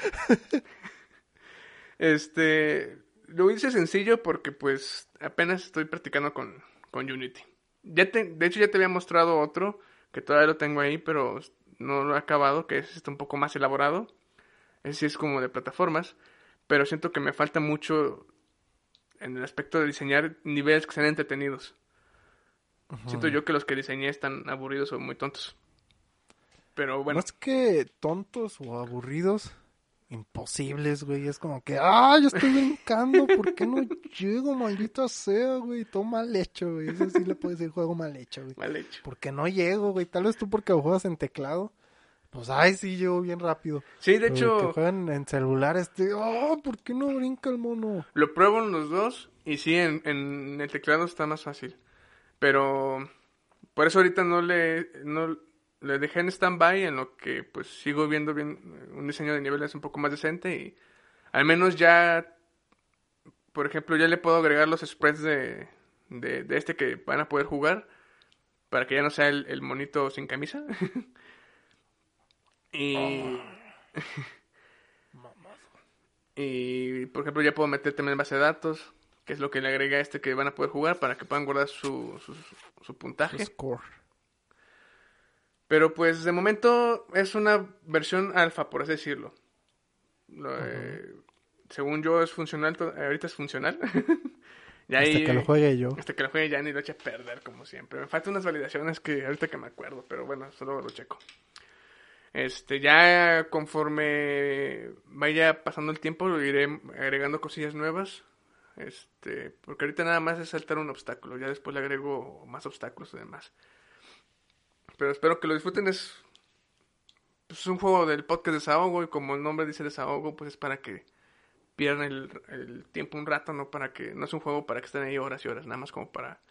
este... Lo hice sencillo porque, pues, apenas estoy practicando con, con Unity. Ya te, de hecho, ya te había mostrado otro, que todavía lo tengo ahí, pero no lo he acabado, que es este un poco más elaborado. Ese sí es como de plataformas, pero siento que me falta mucho en el aspecto de diseñar niveles que sean entretenidos. Siento yo que los que diseñé están aburridos o muy tontos. Pero bueno, Más que tontos o aburridos, imposibles, güey. Es como que, ah, yo estoy brincando, ¿por qué no llego, maldita sea, güey? Todo mal hecho, güey. Eso sí le puedes decir juego mal hecho, güey. mal hecho. Porque no llego, güey. Tal vez tú porque juegas en teclado. Pues, ay, sí, llego bien rápido. Sí, de Pero el que hecho, juegan en celular, este, ah, ¿por qué no brinca el mono? lo pruebo en los dos y sí, en, en el teclado está más fácil. Pero por eso ahorita no le, no le dejé en stand-by en lo que pues sigo viendo bien eh, un diseño de niveles un poco más decente y al menos ya, por ejemplo, ya le puedo agregar los spreads de, de, este que van a poder jugar para que ya no sea el, el monito sin camisa. y... Y, por ejemplo, ya puedo meter también base de datos, que es lo que le agrega a este que van a poder jugar para que puedan guardar su, su, su puntaje. Pero pues de momento es una versión alfa, por así decirlo. Lo, eh, según yo es funcional, ahorita es funcional. y Hasta que lo juegue yo. Hasta que lo juegue ya ni lo eche a perder, como siempre. Me faltan unas validaciones que ahorita que me acuerdo, pero bueno, solo lo checo. Este, ya conforme vaya pasando el tiempo, lo iré agregando cosillas nuevas. Este, porque ahorita nada más es saltar un obstáculo, ya después le agrego más obstáculos y demás. Pero espero que lo disfruten, es, pues, es un juego del podcast desahogo y como el nombre dice desahogo, pues es para que pierdan el, el tiempo un rato, no para que, no es un juego para que estén ahí horas y horas, nada más como para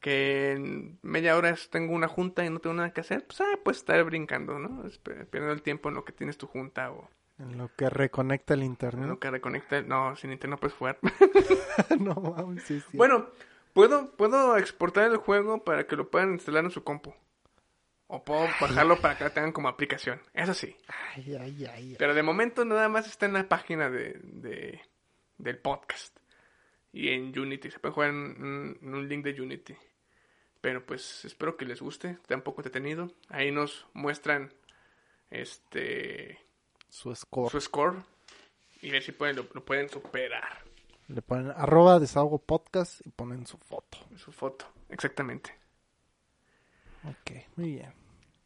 que en media hora tengo una junta y no tengo nada que hacer, pues, ah, pues estar brincando, ¿no? Es- Perdiendo el tiempo en lo que tienes tu junta o En lo que reconecta el en internet. lo que reconecta. No, sin internet no puedes jugar. no mames, sí, sí. bueno, puedo, puedo exportar el juego para que lo puedan instalar en su compu. O puedo bajarlo para que lo tengan como aplicación. Eso sí. Ay, ay, ay. ay. Pero de momento nada más está en la página de, de- del podcast. Y en Unity. Se puede jugar en, un- en un link de Unity. Pero pues espero que les guste. Está un poco entretenido. Ahí nos muestran este Su score. su score. Y ver si pueden, lo, lo pueden superar. Le ponen arroba desahogo podcast y ponen su foto. Su foto. Exactamente. Ok, muy bien.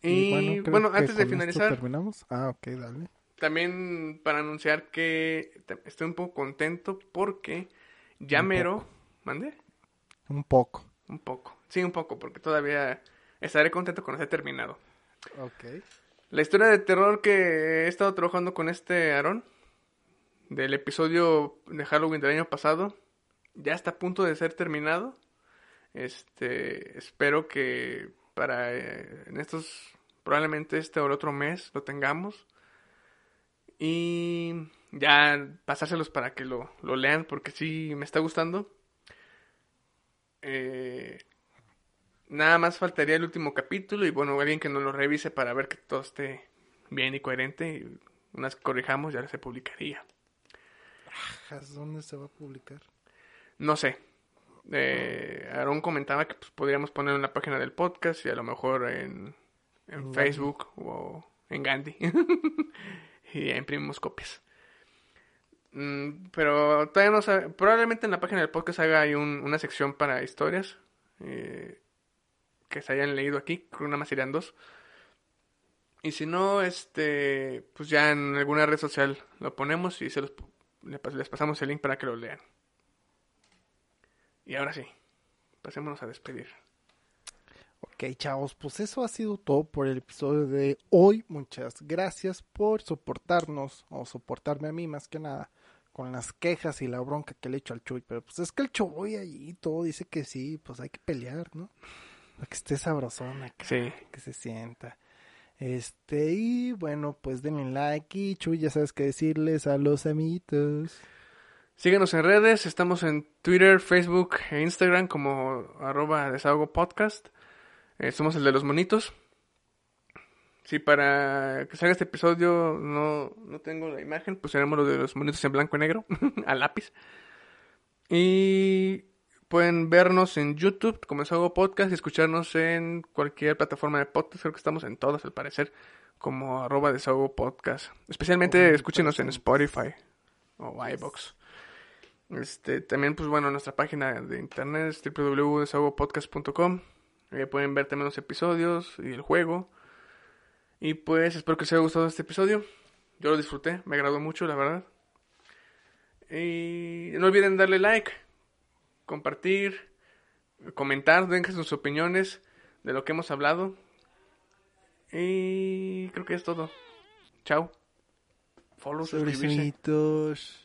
Y, bueno, antes de finalizar, terminamos. Ah, ok, dale. también para anunciar que estoy un poco contento porque ya Un mero. ¿Mande? Un poco. Un poco. Sí, un poco, porque todavía estaré contento con esté terminado. Ok. La historia de terror que he estado trabajando con este Aarón, del episodio de Halloween del año pasado, ya está a punto de ser terminado. Este, espero que para eh, en estos probablemente este o el otro mes lo tengamos y ya pasárselos para que lo, lo lean porque sí me está gustando. Eh, nada más faltaría el último capítulo y bueno, alguien que nos lo revise para ver que todo esté bien y coherente y unas que corrijamos ya se publicaría. ¿Dónde se va a publicar? No sé. Eh, Aaron comentaba que pues, podríamos ponerlo en la página del podcast y a lo mejor en, en Facebook o en Gandhi. y ya imprimimos copias. Mm, pero todavía no sabe. Probablemente en la página del podcast haga ahí un- una sección para historias eh, que se hayan leído aquí. Creo que nada más serían dos. Y si no, este, pues ya en alguna red social lo ponemos y se los, les pasamos el link para que lo lean. Y ahora sí, pasémonos a despedir. Ok, chavos, pues eso ha sido todo por el episodio de hoy. Muchas gracias por soportarnos, o soportarme a mí más que nada, con las quejas y la bronca que le echo al Chuy. Pero pues es que el Choy allí todo dice que sí, pues hay que pelear, ¿no? Para que esté sabrosona acá, Sí. que se sienta. Este, y bueno, pues denle like y Chuy, ya sabes qué decirles a los amiguitos. Síguenos en redes, estamos en Twitter, Facebook e Instagram como arroba desahogo podcast. Eh, somos el de los monitos. Si para que salga este episodio no, no tengo la imagen, pues seremos los de los monitos en blanco y negro, a lápiz. Y pueden vernos en YouTube como Desahogo Podcast y escucharnos en cualquier plataforma de podcast. Creo que estamos en todas al parecer, como arroba desahogo podcast. Especialmente Oh, escúchenos en. Spotify o iBox. Este, también, pues bueno, nuestra página de internet es www.desahogopodcast.com. Ahí pueden ver también los episodios y el juego. Y pues espero que les haya gustado este episodio. Yo lo disfruté, me agradó mucho, la verdad. Y no olviden darle like, compartir, comentar, den sus opiniones de lo que hemos hablado. Y creo que es todo. Chao. Follow, suscribirse.